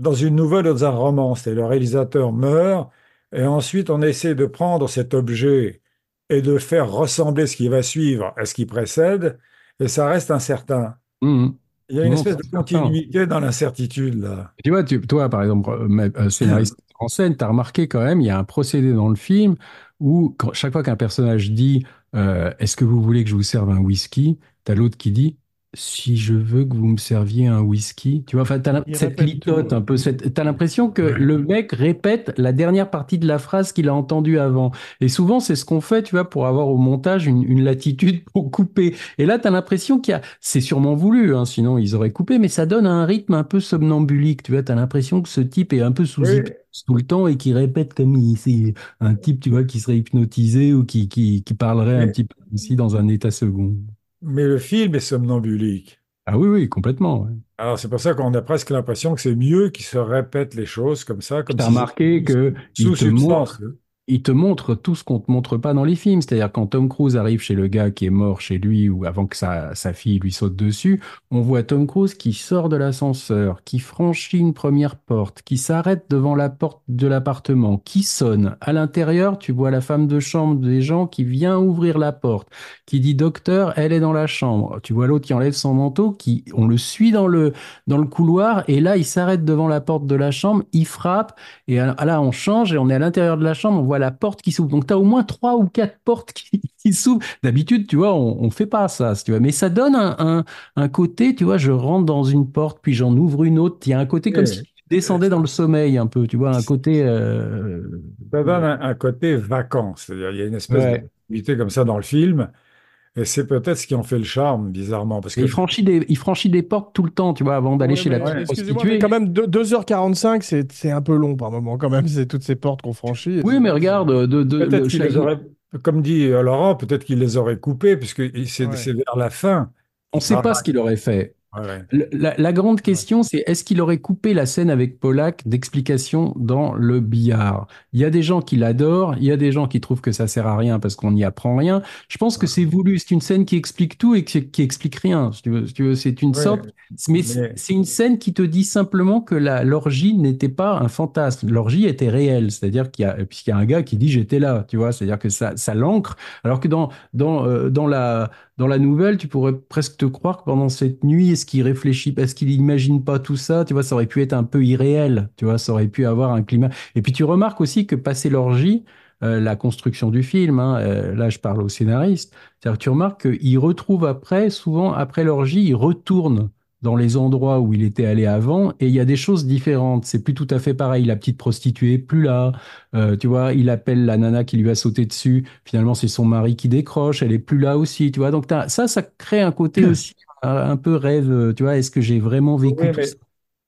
dans une nouvelle ou dans un roman. C'est le réalisateur meurt, et ensuite on essaie de prendre cet objet et de faire ressembler ce qui va suivre à ce qui précède, et ça reste incertain. Mhm. Il y a une Non, espèce de certain. continuité dans l'incertitude, là. Tu vois, tu- toi, par exemple, euh, euh, scénariste en scène, tu as remarqué quand même, il y a un procédé dans le film où quand- chaque fois qu'un personnage dit euh, Est-ce que vous voulez que je vous serve un whisky? Tu as l'autre qui dit Si je veux que vous me serviez un whisky. Tu vois, enfin, tu as Il cette litote tout. un peu. Tu as l'impression que le mec répète la dernière partie de la phrase qu'il a entendue avant. Et souvent, c'est ce qu'on fait, tu vois, pour avoir au montage une, une latitude pour couper. Et là, tu as l'impression qu'il y a. C'est sûrement voulu, hein, sinon ils auraient coupé, mais ça donne un rythme un peu somnambulique. Tu vois, tu as l'impression que ce type est un peu sous Oui. hypnose tout le temps et qui répète comme il- c'est un type, tu vois, qui serait hypnotisé ou qui, qui, qui parlerait un petit peu aussi dans un état second. Mais le film est somnambulique. Ah oui, oui, complètement. ouais. Alors c'est pour ça qu'on a presque l'impression que c'est mieux qu'il se répète les choses comme ça, comme T'as si remarqué sous te montre substance. Il te montre tout ce qu'on te montre pas dans les films. C'est-à-dire quand Tom Cruise arrive chez le gars qui est mort chez lui ou avant que sa, sa fille lui saute dessus, on voit Tom Cruise qui sort de l'ascenseur, qui franchit une première porte, qui s'arrête devant la porte de l'appartement, qui sonne. À l'intérieur, tu vois la femme de chambre des gens qui vient ouvrir la porte, qui dit docteur, elle est dans la chambre. Tu vois l'autre qui enlève son manteau, qui on le suit dans le dans le couloir et là il s'arrête devant la porte de la chambre, il frappe et là on change et on est à l'intérieur de la chambre, on voit la porte qui s'ouvre. Donc, tu as au moins trois ou quatre portes qui, qui s'ouvrent. D'habitude, tu vois, on, on fait pas ça, tu vois. Mais ça donne un, un, un côté, tu vois, je rentre dans une porte, puis j'en ouvre une autre. Il y a un côté comme si tu descendais dans le sommeil un peu, tu vois, un côté. euh, Ça donne un, un côté vacances. C'est-à-dire, il y a une espèce Ouais. d'activité comme ça dans le film. Et c'est peut-être ce qui en fait le charme, bizarrement. Parce que il franchit des, il franchit des portes tout le temps, tu vois, avant d'aller Ouais, chez la ouais, prostituée. mais quand même, deux- 2h45, c'est c'est un peu long par moment, quand même. C'est toutes ces portes qu'on franchit. Oui, mais regarde, de, de, peut-être le- qu'il les aurait, comme dit euh, Laurent, peut-être qu'il les aurait coupés, puisque il- c'est Ouais. c'est vers la fin. on ne sait pas ce qu'il aurait fait. Ouais, La, la grande question, c'est est-ce qu'il aurait coupé la scène avec Pollack d'explication dans le billard? Il y a des gens qui l'adorent, il y a des gens qui trouvent que ça sert à rien parce qu'on n'y apprend rien. Je pense que c'est voulu. C'est une scène qui explique tout et qui, qui explique rien. Si tu veux, si tu veux, c'est une Ouais, sorte. Mais c'est- mais- c'est une scène qui te dit simplement que l'orgie n'était pas un fantasme. L'orgie était réelle, c'est-à-dire qu'il y a puisqu'il y a un gars qui dit j'étais là, tu vois, c'est-à-dire que ça ça l'ancre. Alors que dans dans euh, dans la dans la nouvelle, tu pourrais presque te croire que pendant cette nuit, est-ce qu'il réfléchit, est-ce qu'il n'imagine pas tout ça, tu vois, ça aurait pu être un peu irréel, tu vois, ça aurait pu avoir un climat. Et puis tu remarques aussi que passer l'orgie, euh, la construction du film, hein, euh, là je parle au scénariste, tu remarques qu'il retrouve après, souvent après l'orgie, il retourne dans les endroits où il était allé avant et il y a des choses différentes. C'est plus tout à fait pareil. La petite prostituée est plus là. Euh, tu vois, il appelle la nana qui lui a sauté dessus. Finalement, c'est son mari qui décroche. Elle est plus là aussi. Tu vois, donc ça, ça crée un côté aussi un, peu rêve. euh, Tu vois, est-ce que j'ai vraiment vécu Oui, tout ça?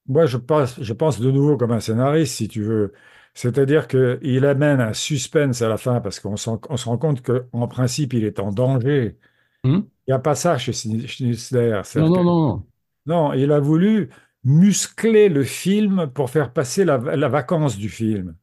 moi, je pense, je pense de nouveau comme un scénariste, si tu veux. C'est-à-dire qu'il amène un suspense à la fin, parce qu'on se rend compte qu'en principe, il est en danger. Hmm? Il n'y a pas ça chez Schni- Schnitzler. Non, non, non. Non, il a voulu muscler le film pour faire passer la, la vacance du film.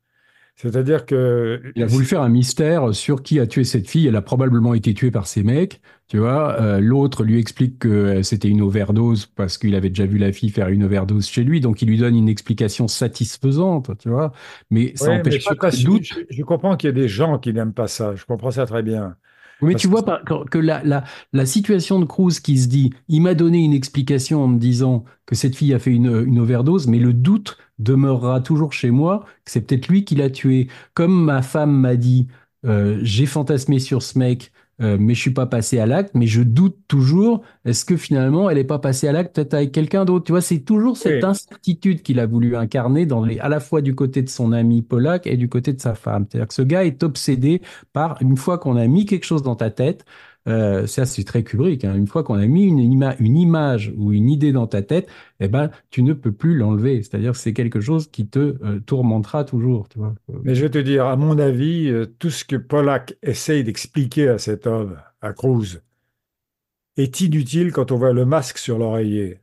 C'est-à-dire que Il a voulu faire un mystère sur qui a tué cette fille. Elle a probablement été tuée par ses mecs, tu vois. Euh, L'autre lui explique que euh, c'était une overdose parce qu'il avait déjà vu la fille faire une overdose chez lui, donc il lui donne une explication satisfaisante, tu vois. Mais ça Ouais, n'empêche je, pas pas doute je- je comprends qu'il y ait des gens qui n'aiment pas ça. Je comprends ça très bien. Mais Parce tu vois que que la, la, la situation de Cruz qui se dit, il m'a donné une explication en me disant que cette fille a fait une, une overdose, mais le doute demeurera toujours chez moi, que c'est peut-être lui qui l'a tué. Comme ma femme m'a dit, euh, j'ai fantasmé sur ce mec, euh, mais je suis pas passé à l'acte, mais je doute toujours, est-ce que finalement elle n'est pas passée à l'acte peut-être avec quelqu'un d'autre? Tu vois, c'est toujours cette Oui. incertitude qu'il a voulu incarner dans les, à la fois du côté de son ami Polak et du côté de sa femme. C'est-à-dire que ce gars est obsédé par une fois qu'on a mis quelque chose dans ta tête, euh, ça c'est très Kubrick, hein, une fois qu'on a mis une, ima- une image ou une idée dans ta tête, eh ben tu ne peux plus l'enlever. C'est-à-dire que c'est quelque chose qui te euh, tourmentera toujours, vois. Mais je vais te dire, à mon avis, euh, tout ce que Pollack essaye d'expliquer à cet homme, à Cruz, est inutile quand on voit le masque sur l'oreiller.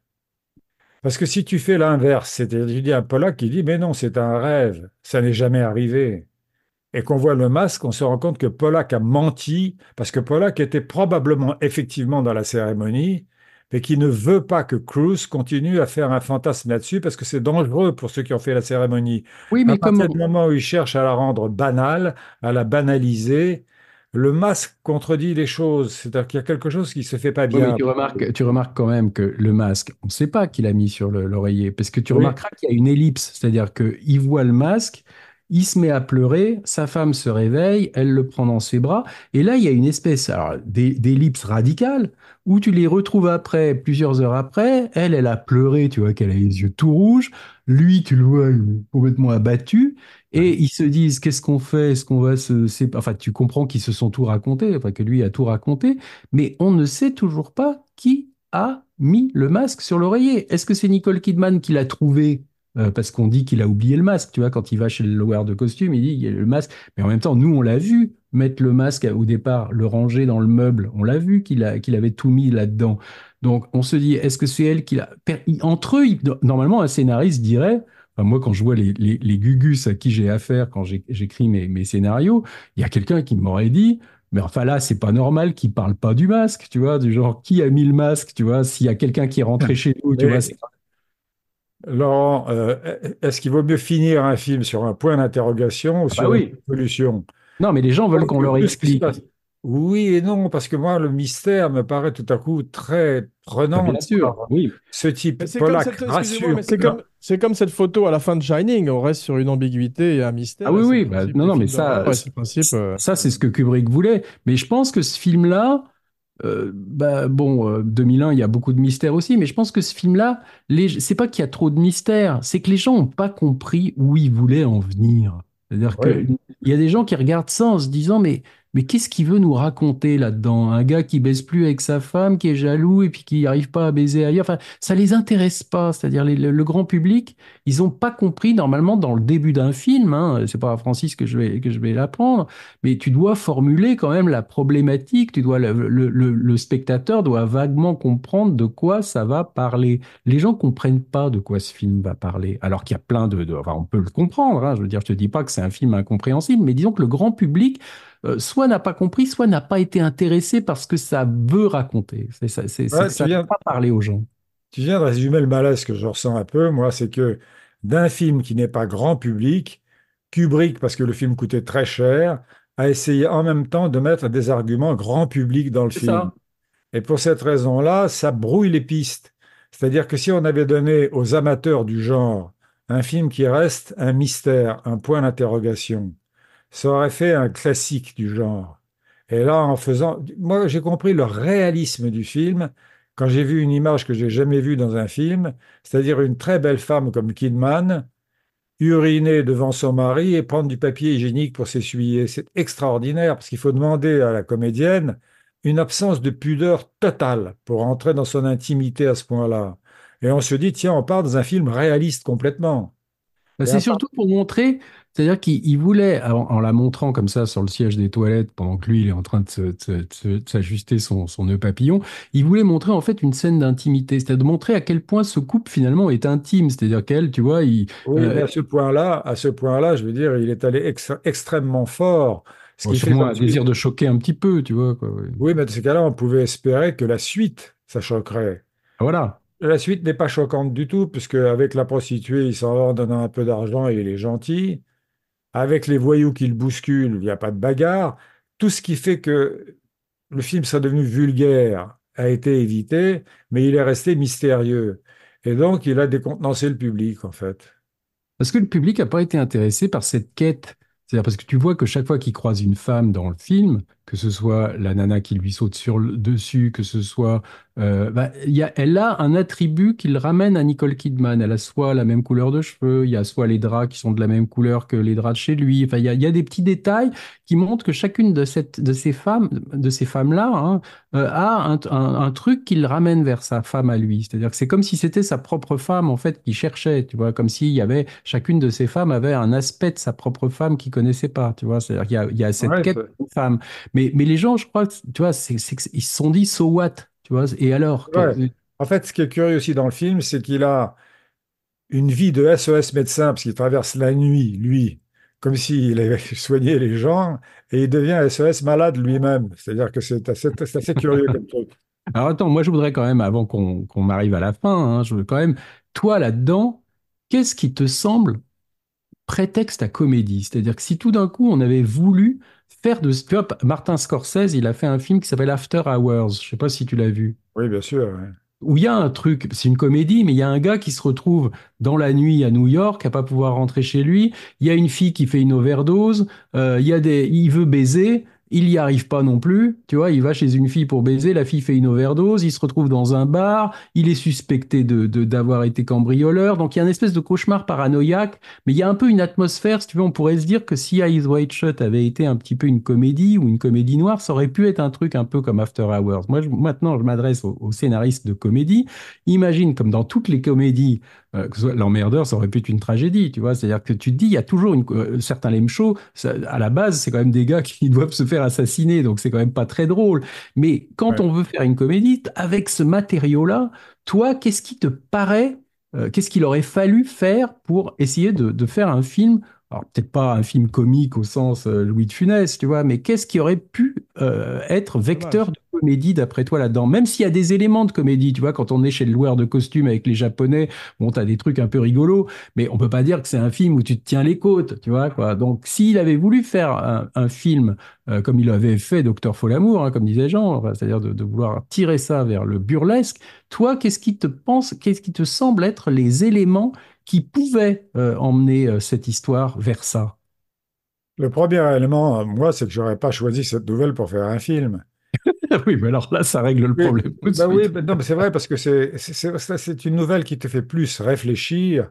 Parce que si tu fais l'inverse, c'est-à-dire tu dis à Pollack qui dit, mais non, c'est un rêve, ça n'est jamais arrivé. Et qu'on voit le masque, on se rend compte que Pollack a menti, parce que Pollack était probablement effectivement dans la cérémonie, mais qui ne veut pas que Cruz continue à faire un fantasme là-dessus, parce que c'est dangereux pour ceux qui ont fait la cérémonie. Oui, À comme partir du moment où il cherche à la rendre banale, à la banaliser, le masque contredit les choses. C'est-à-dire qu'il y a quelque chose qui se fait pas Oui, mais bien. tu remarques, tu remarques quand même que le masque, on ne sait pas qu'il a mis sur le- l'oreiller, parce que tu Oui. remarqueras qu'il y a une ellipse, c'est-à-dire qu'il voit le masque, il se met à pleurer, sa femme se réveille, elle le prend dans ses bras, et là il y a une espèce d'ellipse radicale où tu les retrouves après, plusieurs heures après, elle, elle a pleuré, tu vois qu'elle a les yeux tout rouges, lui, tu le vois il est complètement abattu, et ils se disent qu'est-ce qu'on fait, est-ce qu'on va se, enfin tu comprends qu'ils se sont tout raconté, enfin que lui a tout raconté, mais on ne sait toujours pas qui a mis le masque sur l'oreiller. Est-ce que c'est Nicole Kidman qui l'a trouvé euh, parce qu'on dit qu'il a oublié le masque, tu vois, quand il va chez le loueur de costume, il dit il y a le masque. Mais en même temps, nous, on l'a vu mettre le masque au départ, le ranger dans le meuble. On l'a vu qu'il a, qu'il avait tout mis là-dedans. Donc, on se dit, est-ce que c'est elle qui l'a... Entre eux, normalement, un scénariste dirait, enfin, moi, quand je vois les, les, les gugus à qui j'ai affaire quand j'écris mes, mes scénarios, il y a quelqu'un qui m'aurait dit, mais enfin là, c'est pas normal qu'il parle pas du masque, tu vois, du genre qui a mis le masque, tu vois, s'il y a quelqu'un qui est rentré chez nous, tu vois, c'est- Laurent, euh, est-ce qu'il vaut mieux finir un film sur un point d'interrogation ou bah sur oui. une solution? Non, mais les gens veulent qu'on leur explique. Oui et non, parce que moi, le mystère me paraît tout à coup très Bah, prenant. bien sûr, oui. Ce type, rassure. c'est comme, cette photo à la fin de Shining, on reste sur une ambiguïté et un mystère. Ah oui, oui, bah, non, mais ça, ouais, principe. euh, Ça, c'est ce que Kubrick voulait. Mais je pense que ce film-là, euh, bah, bon, euh, 2001, il y a beaucoup de mystères aussi, mais je pense que ce film-là, les... c'est pas qu'il y a trop de mystères, c'est que les gens n'ont pas compris où il voulait en venir. C'est-à-dire qu'il y a des gens qui regardent ça en se disant, mais, mais qu'est-ce qu'il veut nous raconter là-dedans? Un gars qui baise plus avec sa femme, qui est jaloux et puis qui n'arrive pas à baiser ailleurs. Enfin, ça les intéresse pas. C'est-à-dire le, grand public, ils n'ont pas compris normalement dans le début d'un film. Hein, c'est pas à Francis que je vais, que je vais l'apprendre mais tu dois formuler quand même la problématique, tu dois, le- le spectateur doit vaguement comprendre de quoi ça va parler. Les gens comprennent pas de quoi ce film va parler, alors qu'il y a plein de, de- enfin, on peut le comprendre, hein, je veux dire, je te dis pas que c'est un film incompréhensible, mais disons que le grand public, euh, soit n'a pas compris, soit n'a pas été intéressé par ce que ça veut raconter. C'est ça, c'est, Ouais, ça viens- pas parler aux gens. Tu viens de résumer le malaise que je ressens un peu, moi, c'est que d'un film qui n'est pas grand public, Kubrick, parce que le film coûtait très cher, a essayé en même temps de mettre des arguments grand public dans le film. ça. Et pour cette raison-là, ça brouille les pistes. C'est-à-dire que si on avait donné aux amateurs du genre un film qui reste un mystère, un point d'interrogation, ça aurait fait un classique du genre. Et là, en faisant... Moi, j'ai compris le réalisme du film quand j'ai vu une image que j'ai jamais vue dans un film, c'est-à-dire une très belle femme comme Kidman uriner devant son mari et prendre du papier hygiénique pour s'essuyer. C'est extraordinaire parce qu'il faut demander à la comédienne une absence de pudeur totale pour entrer dans son intimité à ce point-là. Et on se dit, tiens, on part dans un film réaliste complètement. Bah, c'est surtout pour montrer, c'est-à-dire qu'il il voulait, en, en la montrant comme ça sur le siège des toilettes, pendant que lui, il est en train de s'ajuster son, son nœud papillon, il voulait montrer en fait une scène d'intimité, c'est-à-dire de montrer à quel point ce couple finalement est intime, c'est-à-dire qu'elle, tu vois, il, Oui, Euh, mais à ce point-là, à ce point-là, je veux dire, il est allé ex- extrêmement fort. Ce bon, qui fait un désir de choquer un petit peu, tu vois, quoi. Oui, mais dans ce cas-là, on pouvait espérer que la suite, ça choquerait. Voilà. La suite n'est pas choquante du tout, puisque avec la prostituée, il s'en va en donnant un peu d'argent et il est gentil. Avec les voyous qui le bousculent, il n'y a pas de bagarre. Tout ce qui fait que le film serait devenu vulgaire a été évité, mais il est resté mystérieux. Et donc, il a décontenancé le public, en fait. Parce que le public n'a pas été intéressé par cette quête. C'est-à-dire parce que tu vois que chaque fois qu'il croise une femme dans le film, que ce soit la nana qui lui saute sur le dessus, que ce soit, euh, bah, y a, elle a un attribut qui le ramène à Nicole Kidman. Elle a soit la même couleur de cheveux, il y a soit les draps qui sont de la même couleur que les draps de chez lui. Enfin, il y a, il y a des petits détails qui montrent que chacune de, cette, de ces femmes, de ces femmes-là, hein, euh, a un, un- un truc qui le ramène vers sa femme à lui. C'est-à-dire que c'est comme si c'était sa propre femme en fait qui cherchait, tu vois, comme s'il y avait chacune de ces femmes avait un aspect de sa propre femme qu'il connaissait pas, tu vois. C'est-à-dire qu'il y a, il y a cette Ouais, quête de femme. Mais, mais les gens, je crois, tu vois, c'est, ils se sont dit so what, tu vois. Et alors, Ouais. En fait, ce qui est curieux aussi dans le film, c'est qu'il a une vie de SOS médecin, parce qu'il traverse la nuit, lui, comme s'il avait soigné les gens, et il devient SOS malade lui-même. C'est-à-dire que c'est assez, curieux comme truc. Alors attends, moi je voudrais quand même, avant qu'on qu'on arrive à la fin, hein, je veux quand même, toi là-dedans, qu'est-ce qui te semble prétexte à comédie? C'est-à-dire que si tout d'un coup on avait voulu faire de... Tu vois, Martin Scorsese, il a fait un film qui s'appelle After Hours, je sais pas si tu l'as vu, Oui, bien sûr. ouais. où il y a un truc, c'est une comédie, mais il y a un gars qui se retrouve dans la nuit à New York, à pas pouvoir rentrer chez lui, il y a une fille qui fait une overdose, euh, il y a des... il veut baiser, il n'y arrive pas non plus, tu vois, il va chez une fille pour baiser, la fille fait une overdose, il se retrouve dans un bar, il est suspecté de, d'avoir été cambrioleur, donc il y a une espèce de cauchemar paranoïaque, mais il y a un peu une atmosphère, si tu veux, on pourrait se dire que si Eyes Wide Shut avait été un petit peu une comédie ou une comédie noire, ça aurait pu être un truc un peu comme After Hours. Moi, maintenant, je m'adresse aux, aux scénaristes de comédie. Imagine, comme dans toutes les comédies, euh, que ce soit l'emmerdeur, ça aurait pu être une tragédie, tu vois. C'est-à-dire que tu te dis, il y a toujours une, euh, certains lame shows, ça- à la base, c'est quand même des gars qui doivent se faire assassiner, donc c'est quand même pas très drôle. Mais quand Ouais. on veut faire une comédie, avec ce matériau-là, toi, qu'est-ce qui te paraît, euh, qu'est-ce qu'il aurait fallu faire pour essayer de, de faire un film, alors peut-être pas un film comique au sens euh, Louis de Funès, tu vois, mais qu'est-ce qui aurait pu euh, être vecteur de comédie d'après toi là-dedans? Même s'il y a des éléments de comédie, tu vois, quand on est chez le loueur de costumes avec les Japonais, bon, t'as des trucs un peu rigolos, mais on peut pas dire que c'est un film où tu te tiens les côtes, tu vois, quoi. Donc, s'il avait voulu faire un, un film euh, comme il avait fait Docteur Folamour, hein, comme disait Jean, enfin, c'est-à-dire de, de vouloir tirer ça vers le burlesque, toi, qu'est-ce qui te pense, qu'est-ce qui te semble être les éléments qui pouvait euh, emmener euh, cette histoire vers ça? Le premier élément, moi, c'est que j'aurais pas choisi cette nouvelle pour faire un film. Oui, mais alors là, ça règle le Oui, problème de bah oui, bah non, mais c'est vrai parce que c'est c'est c'est- ça, c'est une nouvelle qui te fait plus réfléchir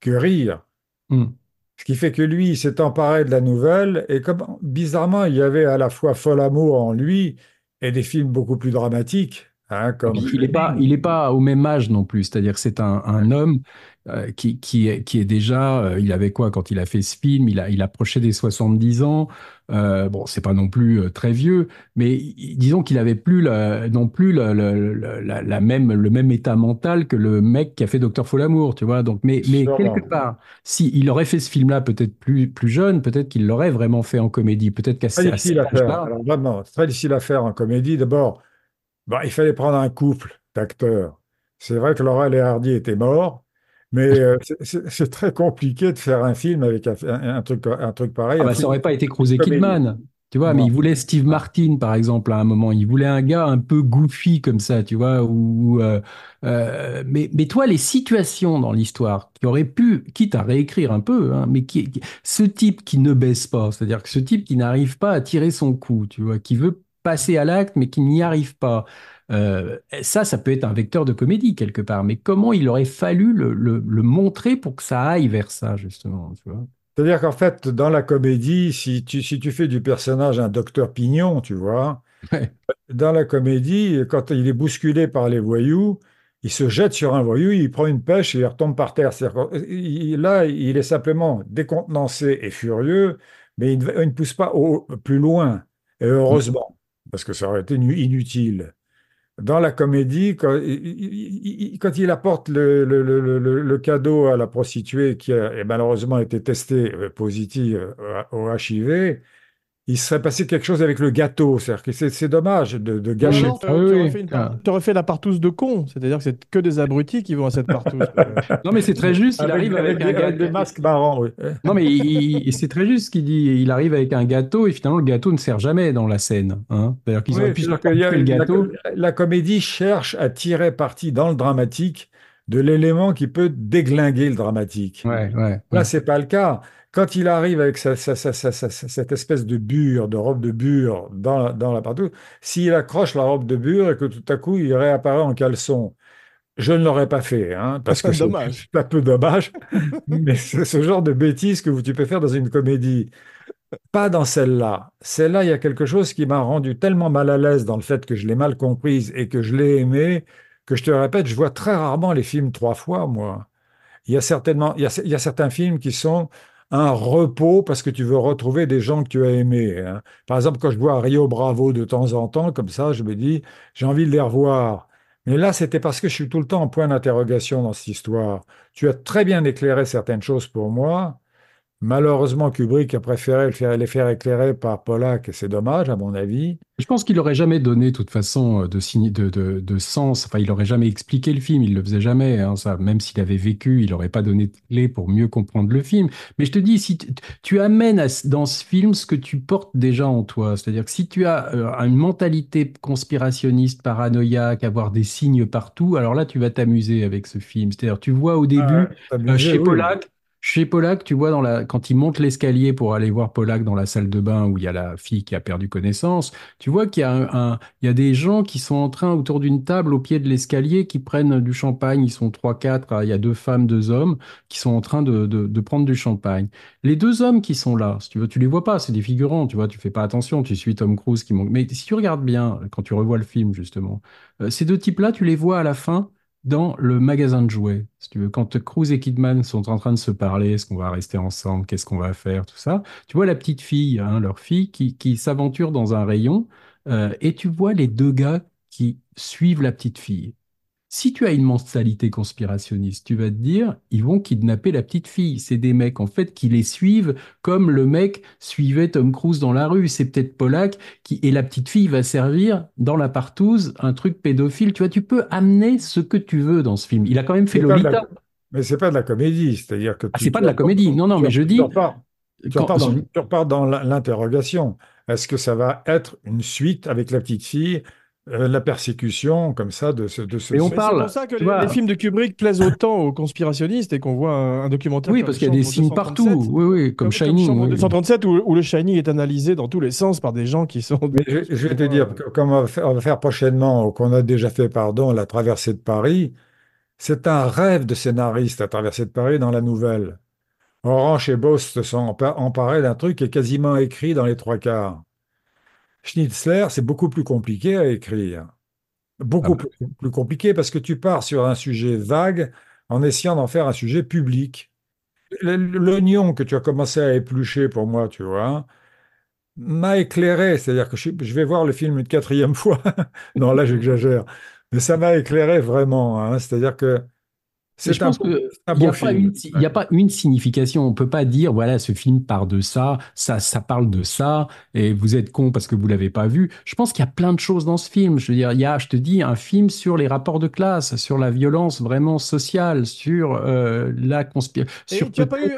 que rire. Hmm. Ce qui fait que lui, il s'est emparé de la nouvelle et comme bizarrement, il y avait à la fois Fol amour en lui et des films beaucoup plus dramatiques, hein, comme il n'est pas, il est pas au même âge non plus. C'est-à-dire que c'est un, un homme euh, qui, qui, est, qui est déjà. euh, il avait quoi quand il a fait ce film? Il, a, il approchait des 70 ans. Euh, bon, c'est pas non plus euh, très vieux, mais disons qu'il avait plus la- non plus la, la- la- même, le même état mental que le mec qui a fait Docteur Folamour, tu vois. Donc, mais, mais quelque part, si il aurait fait ce film-là peut-être plus, plus jeune, peut-être qu'il l'aurait vraiment fait en comédie. Peut-être qu'à cet à faire. âge-là. Vraiment, très difficile à faire en comédie. D'abord, bah, il fallait prendre un couple d'acteurs. C'est vrai que Laurel et Hardy étaient morts, mais euh, c'est très compliqué de faire un film avec un, un- un truc, un truc pareil. Ah bah, ça aurait pas été Cruise et. Kidman, tu vois, mais il voulait Steve Martin, par exemple, à un moment. Il voulait un gars un peu goofy comme ça, tu vois. Ou, euh, euh, mais, mais toi, les situations dans l'histoire qui auraient pu, quitte à réécrire un peu, hein, mais qui- ce type qui ne baisse pas, c'est-à-dire que ce type qui n'arrive pas à tirer son coup, tu vois, qui veut passer à l'acte, mais qui n'y arrive pas. Euh, ça, ça peut être un vecteur de comédie quelque part, mais comment il aurait fallu le, le- le montrer pour que ça aille vers ça, justement, tu vois? C'est-à-dire qu'en fait, dans la comédie, si tu, si tu fais du personnage un docteur Pignon, tu vois, Ouais. dans la comédie, quand il est bousculé par les voyous, il se jette sur un voyou, il prend une pêche et il retombe par terre. Il- là, il est simplement décontenancé et furieux, mais il ne, il ne pousse pas au, plus loin. Et heureusement, parce que ça aurait été nu- inutile. Dans la comédie, quand il, apporte le, cadeau à la prostituée qui a et malheureusement été testée euh, positive euh, au HIV, il serait passé quelque chose avec le gâteau. C'est-à-dire que c'est dommage de, gâcher. non, Ah oui, tu aurais oui. fait la partouze de con, c'est-à-dire que c'est que des abrutis qui vont à cette partouze. Non, mais c'est très juste. Il Avec, arrive avec, avec un des, gâteau. des masques marrants, oui. Non, mais c'est très juste ce qu'il dit. Il arrive avec un gâteau et finalement le gâteau ne sert jamais dans la scène. Hein. C'est-à-dire qu'ils auraient pu le la, gâteau. la comédie cherche à tirer parti dans le dramatique de l'élément qui peut déglinguer le dramatique. Ouais, ouais. Là, ouais. c'est pas le cas. Quand il arrive avec sa- sa- sa- cette espèce de bure, de robe de bure dans la, dans la partout, s'il accroche la robe de bure et que tout à coup il réapparaît en caleçon, je ne l'aurais pas fait, hein, parce que c'est Dommage. c'est un peu dommage, mais c'est ce genre de bêtises que tu peux faire dans une comédie. Pas dans celle-là. Celle-là, il y a quelque chose qui m'a rendu tellement mal à l'aise dans le fait que je l'ai mal comprise et que je l'ai aimée, que je te répète, je vois très rarement les films trois fois, moi. Il y a certainement, il y a, il y a certains films qui sont un repos parce que tu veux retrouver des gens que tu as aimés. hein. Par exemple, quand je vois Rio Bravo de temps en temps, comme ça, je me dis, j'ai envie de les revoir. Mais là, c'était parce que je suis tout le temps en point d'interrogation dans cette histoire. Tu as très bien éclairé certaines choses pour moi. Malheureusement, Kubrick a préféré le faire- les faire éclairer par Pollack, et c'est dommage, à mon avis. Je pense qu'il aurait jamais donné, de toute façon, de, signi- de, de, de sens. Enfin, il aurait jamais expliqué le film. Il le faisait jamais. hein, ça, même s'il avait vécu, il n'aurait pas donné de clé pour mieux comprendre le film. Mais je te dis, si tu, amènes à dans ce film ce que tu portes déjà en toi, c'est-à-dire que si tu as euh, une mentalité conspirationniste, paranoïaque, avoir des signes partout, alors là, tu vas t'amuser avec ce film. C'est-à-dire, tu vois au début. Ah, t'amuser, Euh, chez oui. Pollack, chez Pollack, tu vois, dans la, quand il monte l'escalier pour aller voir Pollack dans la salle de bain où il y a la fille qui a perdu connaissance, tu vois qu'il y a, un, il y a des gens qui sont en train autour d'une table au pied de l'escalier qui prennent du champagne. Ils sont trois, quatre. Il y a deux femmes, deux hommes qui sont en train de, de, de prendre du champagne. Les deux hommes qui sont là, si tu veux, tu les vois pas, c'est des figurants, tu vois, tu fais pas attention, tu suis Tom Cruise qui monte. Mais si tu regardes bien, quand tu revois le film, justement, euh, ces deux types-là, tu les vois à la fin dans le magasin de jouets. Si tu veux, quand Cruz et Kidman sont en train de se parler, est-ce qu'on va rester ensemble, qu'est-ce qu'on va faire, tout ça, tu vois la petite fille, hein, leur fille, qui, qui s'aventure dans un rayon, euh, et tu vois les deux gars qui suivent la petite fille. Si tu as une mentalité conspirationniste, tu vas te dire, ils vont kidnapper la petite fille. C'est des mecs, en fait, qui les suivent comme le mec suivait Tom Cruise dans la rue. C'est peut-être Pollack qui, et la petite fille va servir dans la partouze un truc pédophile. Tu vois, tu peux amener ce que tu veux dans ce film. Il a quand même fait de la- Lolita. Mais c'est pas de la comédie, c'est-à-dire que Ah, c'est pas de la comédie. Non, non, mais je dis, tu repars- dans, tu repars dans la- l'interrogation. Est-ce que ça va être une suite avec la petite fille euh, la persécution comme ça de ce, de ce Et on parle, c'est pour ça que les, vois. les films de Kubrick plaisent autant aux conspirationnistes et qu'on voit un, un documentaire Oui, comme parce qu'il y a des signes 237, partout. Oui, oui, comme Shining. Chambre oui. 237 où, où le Shining est analysé dans tous les sens par des gens qui sont... Mais je, je vais te dire, que- comme on va faire, on va faire prochainement, ou qu'on a déjà fait, pardon, la traversée de Paris, c'est un rêve de scénariste, la traversée de Paris dans la nouvelle. Orange et Boss se sont empa- emparés d'un truc qui est quasiment écrit dans les trois quarts. Schnitzler, c'est beaucoup plus compliqué à écrire. Beaucoup Ah bah. plus, compliqué parce que tu pars sur un sujet vague en essayant d'en faire un sujet public. L'oignon que tu as commencé à éplucher pour moi, tu vois, m'a éclairé. C'est-à-dire que je, je vais voir le film une quatrième fois. Non, là, j'exagère. Mais ça m'a éclairé vraiment. hein. C'est-à-dire que Je un, pense que un il n'y a, pas film. une- il y a pas une signification. On peut pas dire, voilà, ce film part de ça, ça, ça parle de ça, et vous êtes con parce que vous l'avez pas vu. Je pense qu'il y a plein de choses dans ce film. Je veux dire, il y a, je te dis, un film sur les rapports de classe, sur la violence vraiment sociale, sur euh, la conspiration. Tu pas eu...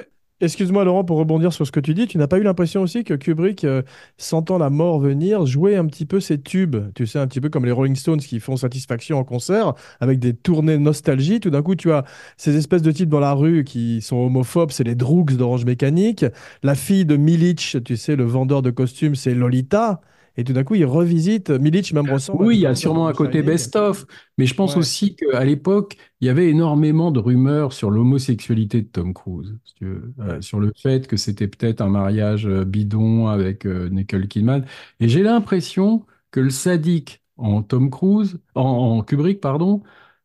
Excuse-moi Laurent, pour rebondir sur ce que tu dis, tu n'as pas eu l'impression aussi que Kubrick, euh, sentant la mort venir, jouait un petit peu ses tubes, tu sais, un petit peu comme les Rolling Stones qui font satisfaction en concert, avec des tournées nostalgie. Tout d'un coup, tu as ces espèces de types dans la rue qui sont homophobes, c'est les Droogs d'Orange Mécanique. La fille de Milic, tu sais, le vendeur de costumes, c'est Lolita. Et tout d'un coup, il revisite. Milic même Oui, il y a sûrement un côté best-of, mais je pense Ouais. aussi qu'à l'époque, il y avait énormément de rumeurs sur l'homosexualité de Tom Cruise, si tu veux, euh, sur le fait que c'était peut-être un mariage euh, bidon avec euh, Nicole Kidman. Et j'ai l'impression que le sadique en Tom Cruise, en, en Kubrick, pardon,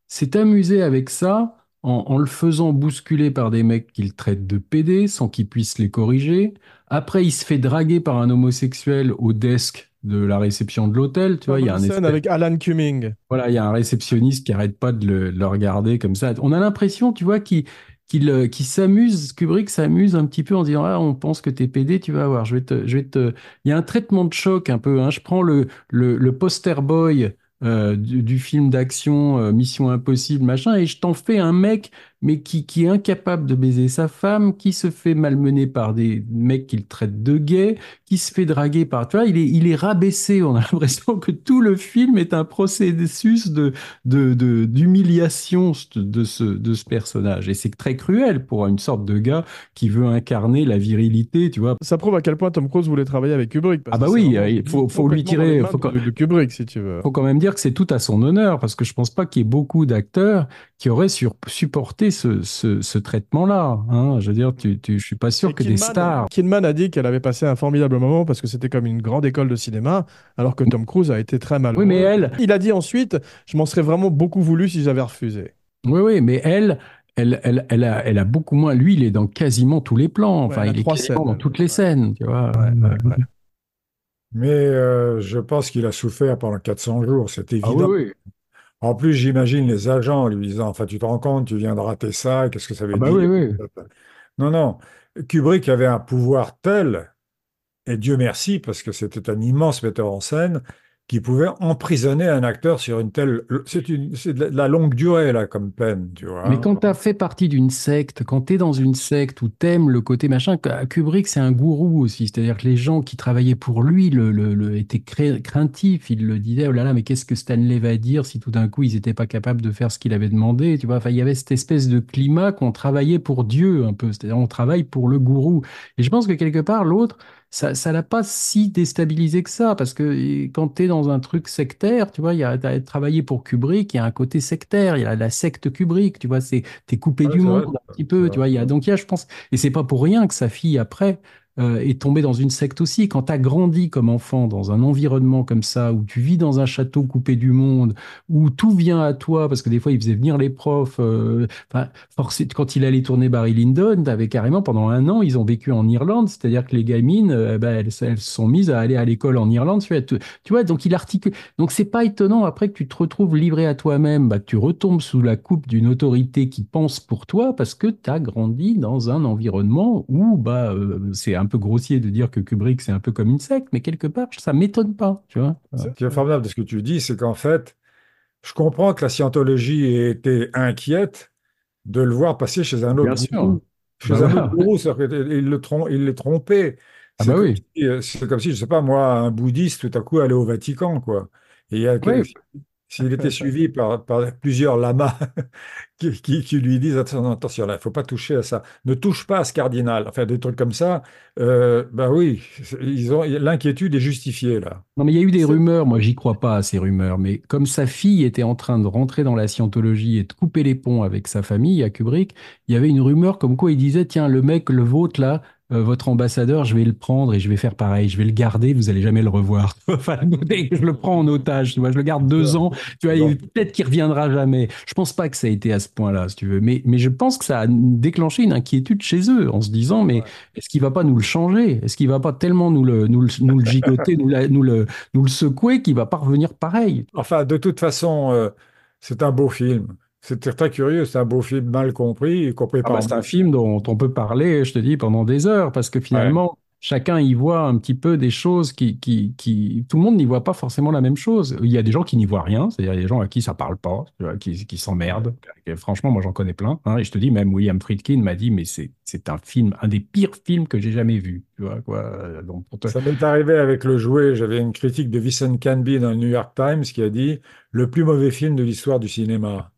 s'est amusé avec ça en, en le faisant bousculer par des mecs qu'il traite de PD sans qu'il puisse les corriger. Après, il se fait draguer par un homosexuel au desk de la réception de l'hôtel. Tu vois, il y a un Une scène espèce- avec Alan Cumming. voilà, il y a un réceptionniste qui arrête pas de le, le regarder comme ça. On a l'impression, tu vois, qu'il qu'il euh, qu'il s'amuse, Kubrick s'amuse un petit peu en disant ah on pense que t'es PD, tu vas voir, je vais te, je vais te. Il y a un traitement de choc un peu. Hein. Je prends le le, le poster boy euh, du, du film d'action euh, Mission Impossible machin et je t'en fais un mec mais qui qui est incapable de baiser sa femme, qui se fait malmener par des mecs qu'il traite de gay, qui se fait draguer par. Tu vois, il est il est rabaissé. On a l'impression que tout le film est un processus de de, de- d'humiliation de ce, de ce personnage. Et c'est très cruel pour une sorte de gars qui veut incarner la virilité, tu vois. Ça prouve à quel point Tom Cruise voulait travailler avec Kubrick. parce Ah bah oui, il faut- faut lui tirer- faut quand- de, de Kubrick, si tu veux. faut quand même dire que c'est tout à son honneur, parce que je pense pas qu'il y ait beaucoup d'acteurs qui auraient sur- supporté ce, ce, ce traitement-là. hein. Je veux dire, tu, tu, je suis pas sûr Et que des stars. Kidman a dit qu'elle avait passé un formidable moment parce que c'était comme une grande école de cinéma, alors que Tom Cruise a été très malheureux. Oui, mais elle, Il a dit ensuite, je m'en serais vraiment beaucoup voulu si j'avais refusé. oui, oui, mais elle, elle, elle, elle a, elle a beaucoup moins. Lui, il est dans quasiment tous les plans. Enfin, il est trois quasiment scènes. dans toutes les Ouais. scènes, tu vois. ouais. Mais euh, je pense qu'il a souffert pendant 400 jours, c'est Ah évident. oui, oui. En plus, j'imagine les agents lui disant, enfin, tu te rends compte, tu viens de rater ça, qu'est-ce que ça veut Ah bah dire? oui, oui. Non, non. Kubrick avait un pouvoir tel, et Dieu merci, parce que c'était un immense metteur en scène, qui pouvait emprisonner un acteur sur une telle... C'est une, c'est de la- longue durée, là, comme peine, tu vois. Mais quand tu as fait partie d'une secte, quand tu es dans une secte où t'aimes le côté machin, Kubrick, c'est un gourou aussi. C'est-à-dire que les gens qui travaillaient pour lui le, le- le- étaient cré- craintifs. Ils le disaient, oh là là, mais qu'est-ce que Stanley va dire si tout d'un coup ils n'étaient pas capables de faire ce qu'il avait demandé, tu vois? Enfin, il y avait cette espèce de climat qu'on travaillait pour Dieu un peu. C'est-à-dire on travaille pour le gourou. Et je pense que quelque part, l'autre, ça ça l'a pas si déstabilisé que ça, parce que quand tu es dans un truc sectaire, tu vois, il y a t'as travaillé pour Kubrick, il y a un côté sectaire, il y a la secte Kubrick, tu vois, c'est t'es coupé Ouais, du vrai, monde un petit peu, tu vois, il y a donc il y a, je pense, et c'est pas pour rien que sa fille après euh, est tombée dans une secte aussi. Quand tu as grandi comme enfant dans un environnement comme ça, où tu vis dans un château coupé du monde, où tout vient à toi, parce que des fois il faisait venir les profs, euh, quand il allait tourner Barry Lyndon, t'avais carrément pendant un an, ils ont vécu en Irlande, c'est-à-dire que les gamines, ben, elles, elles sont mises à aller à l'école en Irlande, tu vois, tu, vois, donc il articule. Donc c'est pas étonnant après que tu te retrouves livré à toi-même, bah, tu retombes sous la coupe d'une autorité qui pense pour toi parce que tu as grandi dans un environnement où bah euh, c'est un peu grossier de dire que Kubrick c'est un peu comme une secte, mais quelque part ça m'étonne pas, tu vois. Ce qui est formidable de ce que tu dis, c'est qu'en fait, je comprends que la scientologie ait été inquiète de le voir passer chez un autre Bien sûr. gourou. Chez Bah un voilà. autre gourou, c'est-à-dire qu'il le trom- il l'est trompé. Ah C'est bah comme oui. si, euh, c'est comme si, je sais pas moi, un bouddhiste tout à coup allait au Vatican, quoi. Et il y a que- Ouais. S'il était suivi par, par plusieurs lamas qui, qui- qui lui disent attention, attention là, il faut pas toucher à ça, ne touche pas à ce cardinal, enfin des trucs comme ça, euh, bah oui, ils ont l'inquiétude est justifiée là. Non, mais il y a eu des rumeurs, moi j'y crois pas à ces rumeurs, mais comme sa fille était en train de rentrer dans la scientologie et de couper les ponts avec sa famille à Kubrick, il y avait une rumeur comme quoi il disait, tiens, le mec, le vôtre là, euh, votre ambassadeur, je vais le prendre et je vais faire pareil, je vais le garder, vous allez jamais le revoir. Enfin, je le prends en otage, tu vois, je le garde deux ans, tu vois, peut-être qu'il reviendra jamais. Je pense pas que ça a été à ce point-là, si tu veux, mais, mais je pense que ça a déclenché une inquiétude chez eux en se disant, mais est-ce qu'il va pas nous le changer? Est-ce qu'il va pas tellement nous le, nous le, nous le gigoter, nous, la- nous le, nous le secouer qu'il va pas revenir pareil? Enfin, de toute façon, euh, c'est un beau film. C'était très curieux, c'est un beau film mal compris, y compris Ah par bah, c'est un film dont on peut parler, je te dis, pendant des heures, parce que finalement, chacun y voit un petit peu des choses qui, qui, qui... Tout le monde n'y voit pas forcément la même chose. Il y a des gens qui n'y voient rien, c'est-à-dire des gens à qui ça parle pas, qui, qui s'emmerdent. Franchement, moi j'en connais plein. hein, et je te dis, même William Friedkin m'a dit, mais c'est c'est un film, un des pires films que j'ai jamais vu. Tu vois, quoi. Donc, pour te- Ça m'est arrivé avec Le Jouet. J'avais une critique de Vincent Canby dans le New York Times qui a dit le plus mauvais film de l'histoire du cinéma.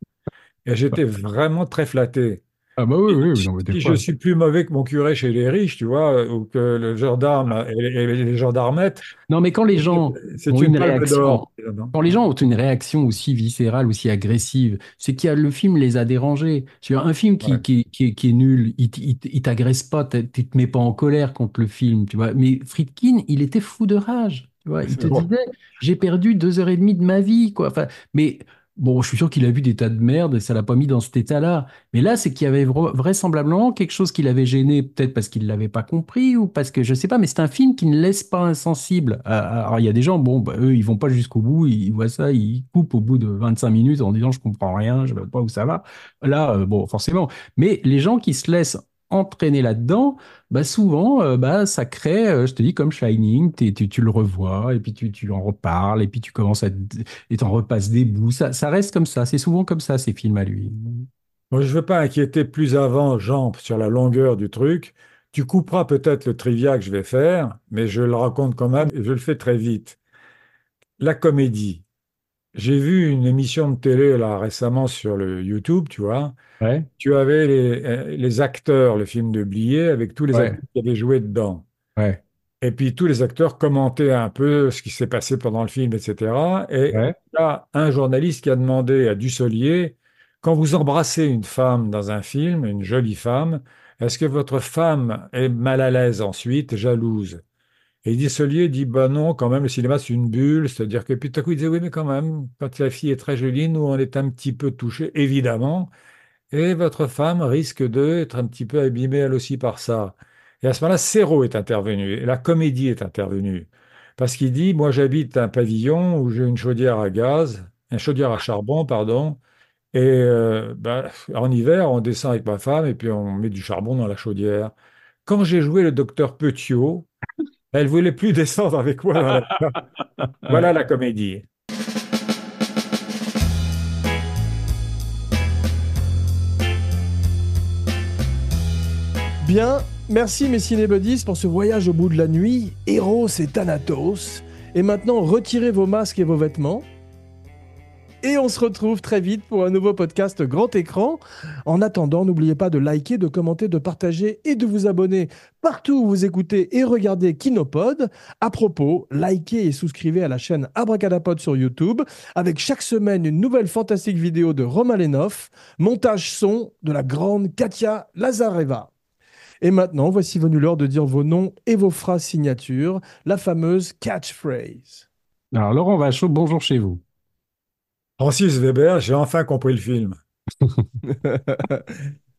Et j'étais vraiment très flatté. Ah bah oui, oui, mais des Si je suis plus mauvais que mon curé chez les riches, tu vois, ou que le gendarme et les, et les gendarmettes, Non, mais quand les gens ont une réaction. Quand les gens ont une réaction aussi viscérale, aussi agressive, c'est a le film les a dérangés. Sur un film qui, Ouais. qui, qui est, qui est nul, il, t'agresse pas, tu te mets pas en colère contre le film, tu vois. Mais Friedkin, il était fou de rage, tu vois. Il te bon. disait, j'ai perdu deux heures et demie de ma vie, quoi. Enfin, mais bon, je suis sûr qu'il a vu des tas de merde et ça l'a pas mis dans cet état-là. Mais là, c'est qu'il y avait vra- vraisemblablement quelque chose qui l'avait gêné, peut-être parce qu'il l'avait pas compris ou parce que je sais pas, mais c'est un film qui ne laisse pas insensible. Euh, Alors, il y a des gens, bon, bah, eux, ils vont pas jusqu'au bout, ils voient ça, ils coupent au bout de 25 minutes en disant je comprends rien, je vois pas où ça va. Là, euh, bon, forcément. Mais les gens qui se laissent entraîner là-dedans, bah souvent, euh, bah, ça crée, euh, je te dis, comme Shining, tu, tu le revois, et puis tu, tu en reparles, et puis tu commences à... et t'en repasses des bouts. Ça, ça reste comme ça, c'est souvent comme ça, ces films à lui. Moi, je ne veux pas inquiéter plus avant Jean sur la longueur du truc. Tu couperas peut-être le trivia que je vais faire, mais je le raconte quand même et je le fais très vite. La comédie. J'ai vu une émission de télé là récemment sur le YouTube, tu vois. Ouais, Tu avais les, euh, les acteurs, le film de Blier, avec tous les Ouais. acteurs qui avaient joué dedans. ouais, Et puis tous les acteurs commentaient un peu ce qui s'est passé pendant le film, etc. Et il y a un journaliste qui a demandé à Dussolier, quand vous embrassez une femme dans un film, une jolie femme, est-ce que votre femme est mal à l'aise ensuite, jalouse? Et Dussolier dit, bah non, quand même, le cinéma, c'est une bulle, c'est-à-dire que puis tout à coup, il disait, oui, mais quand même, quand la fille est très jolie, nous, on est un petit peu touchés, évidemment, et votre femme risque d'être un petit peu abîmée, elle aussi, par ça. Et à ce moment-là, Serrault est intervenu, et la comédie est intervenue. Parce qu'il dit, moi j'habite un pavillon où j'ai une chaudière à gaz, une chaudière à charbon, pardon, et euh, ben, en hiver, on descend avec ma femme et puis on met du charbon dans la chaudière. Quand j'ai joué le docteur Petiot, elle voulait plus descendre avec moi. dans la- Voilà la comédie. Bien, merci mes cinébuddies pour ce voyage au bout de la nuit, Eros et Thanatos. Et maintenant, retirez vos masques et vos vêtements. Et on se retrouve très vite pour un nouveau podcast grand écran. En attendant, n'oubliez pas de liker, de commenter, de partager et de vous abonner partout où vous écoutez et regardez Kinopod. À propos, likez et souscrivez à la chaîne Abracadapod sur YouTube avec chaque semaine une nouvelle fantastique vidéo de Romain Lenoff, montage son de la grande Katia Lazareva. Et maintenant, voici venu l'heure de dire vos noms et vos phrases signatures, la fameuse catchphrase. Alors, Laurent Vachaud, bonjour chez vous. Francis Weber, j'ai enfin compris le film.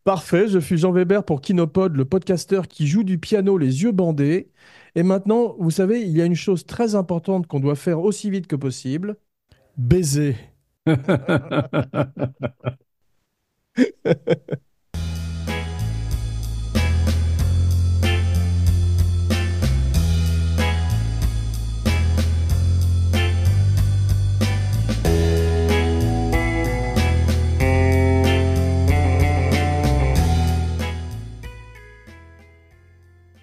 Parfait, je suis Jean Weber pour Kinopod, le podcasteur qui joue du piano les yeux bandés. Et maintenant, vous savez, il y a une chose très importante qu'on doit faire aussi vite que possible. Baiser.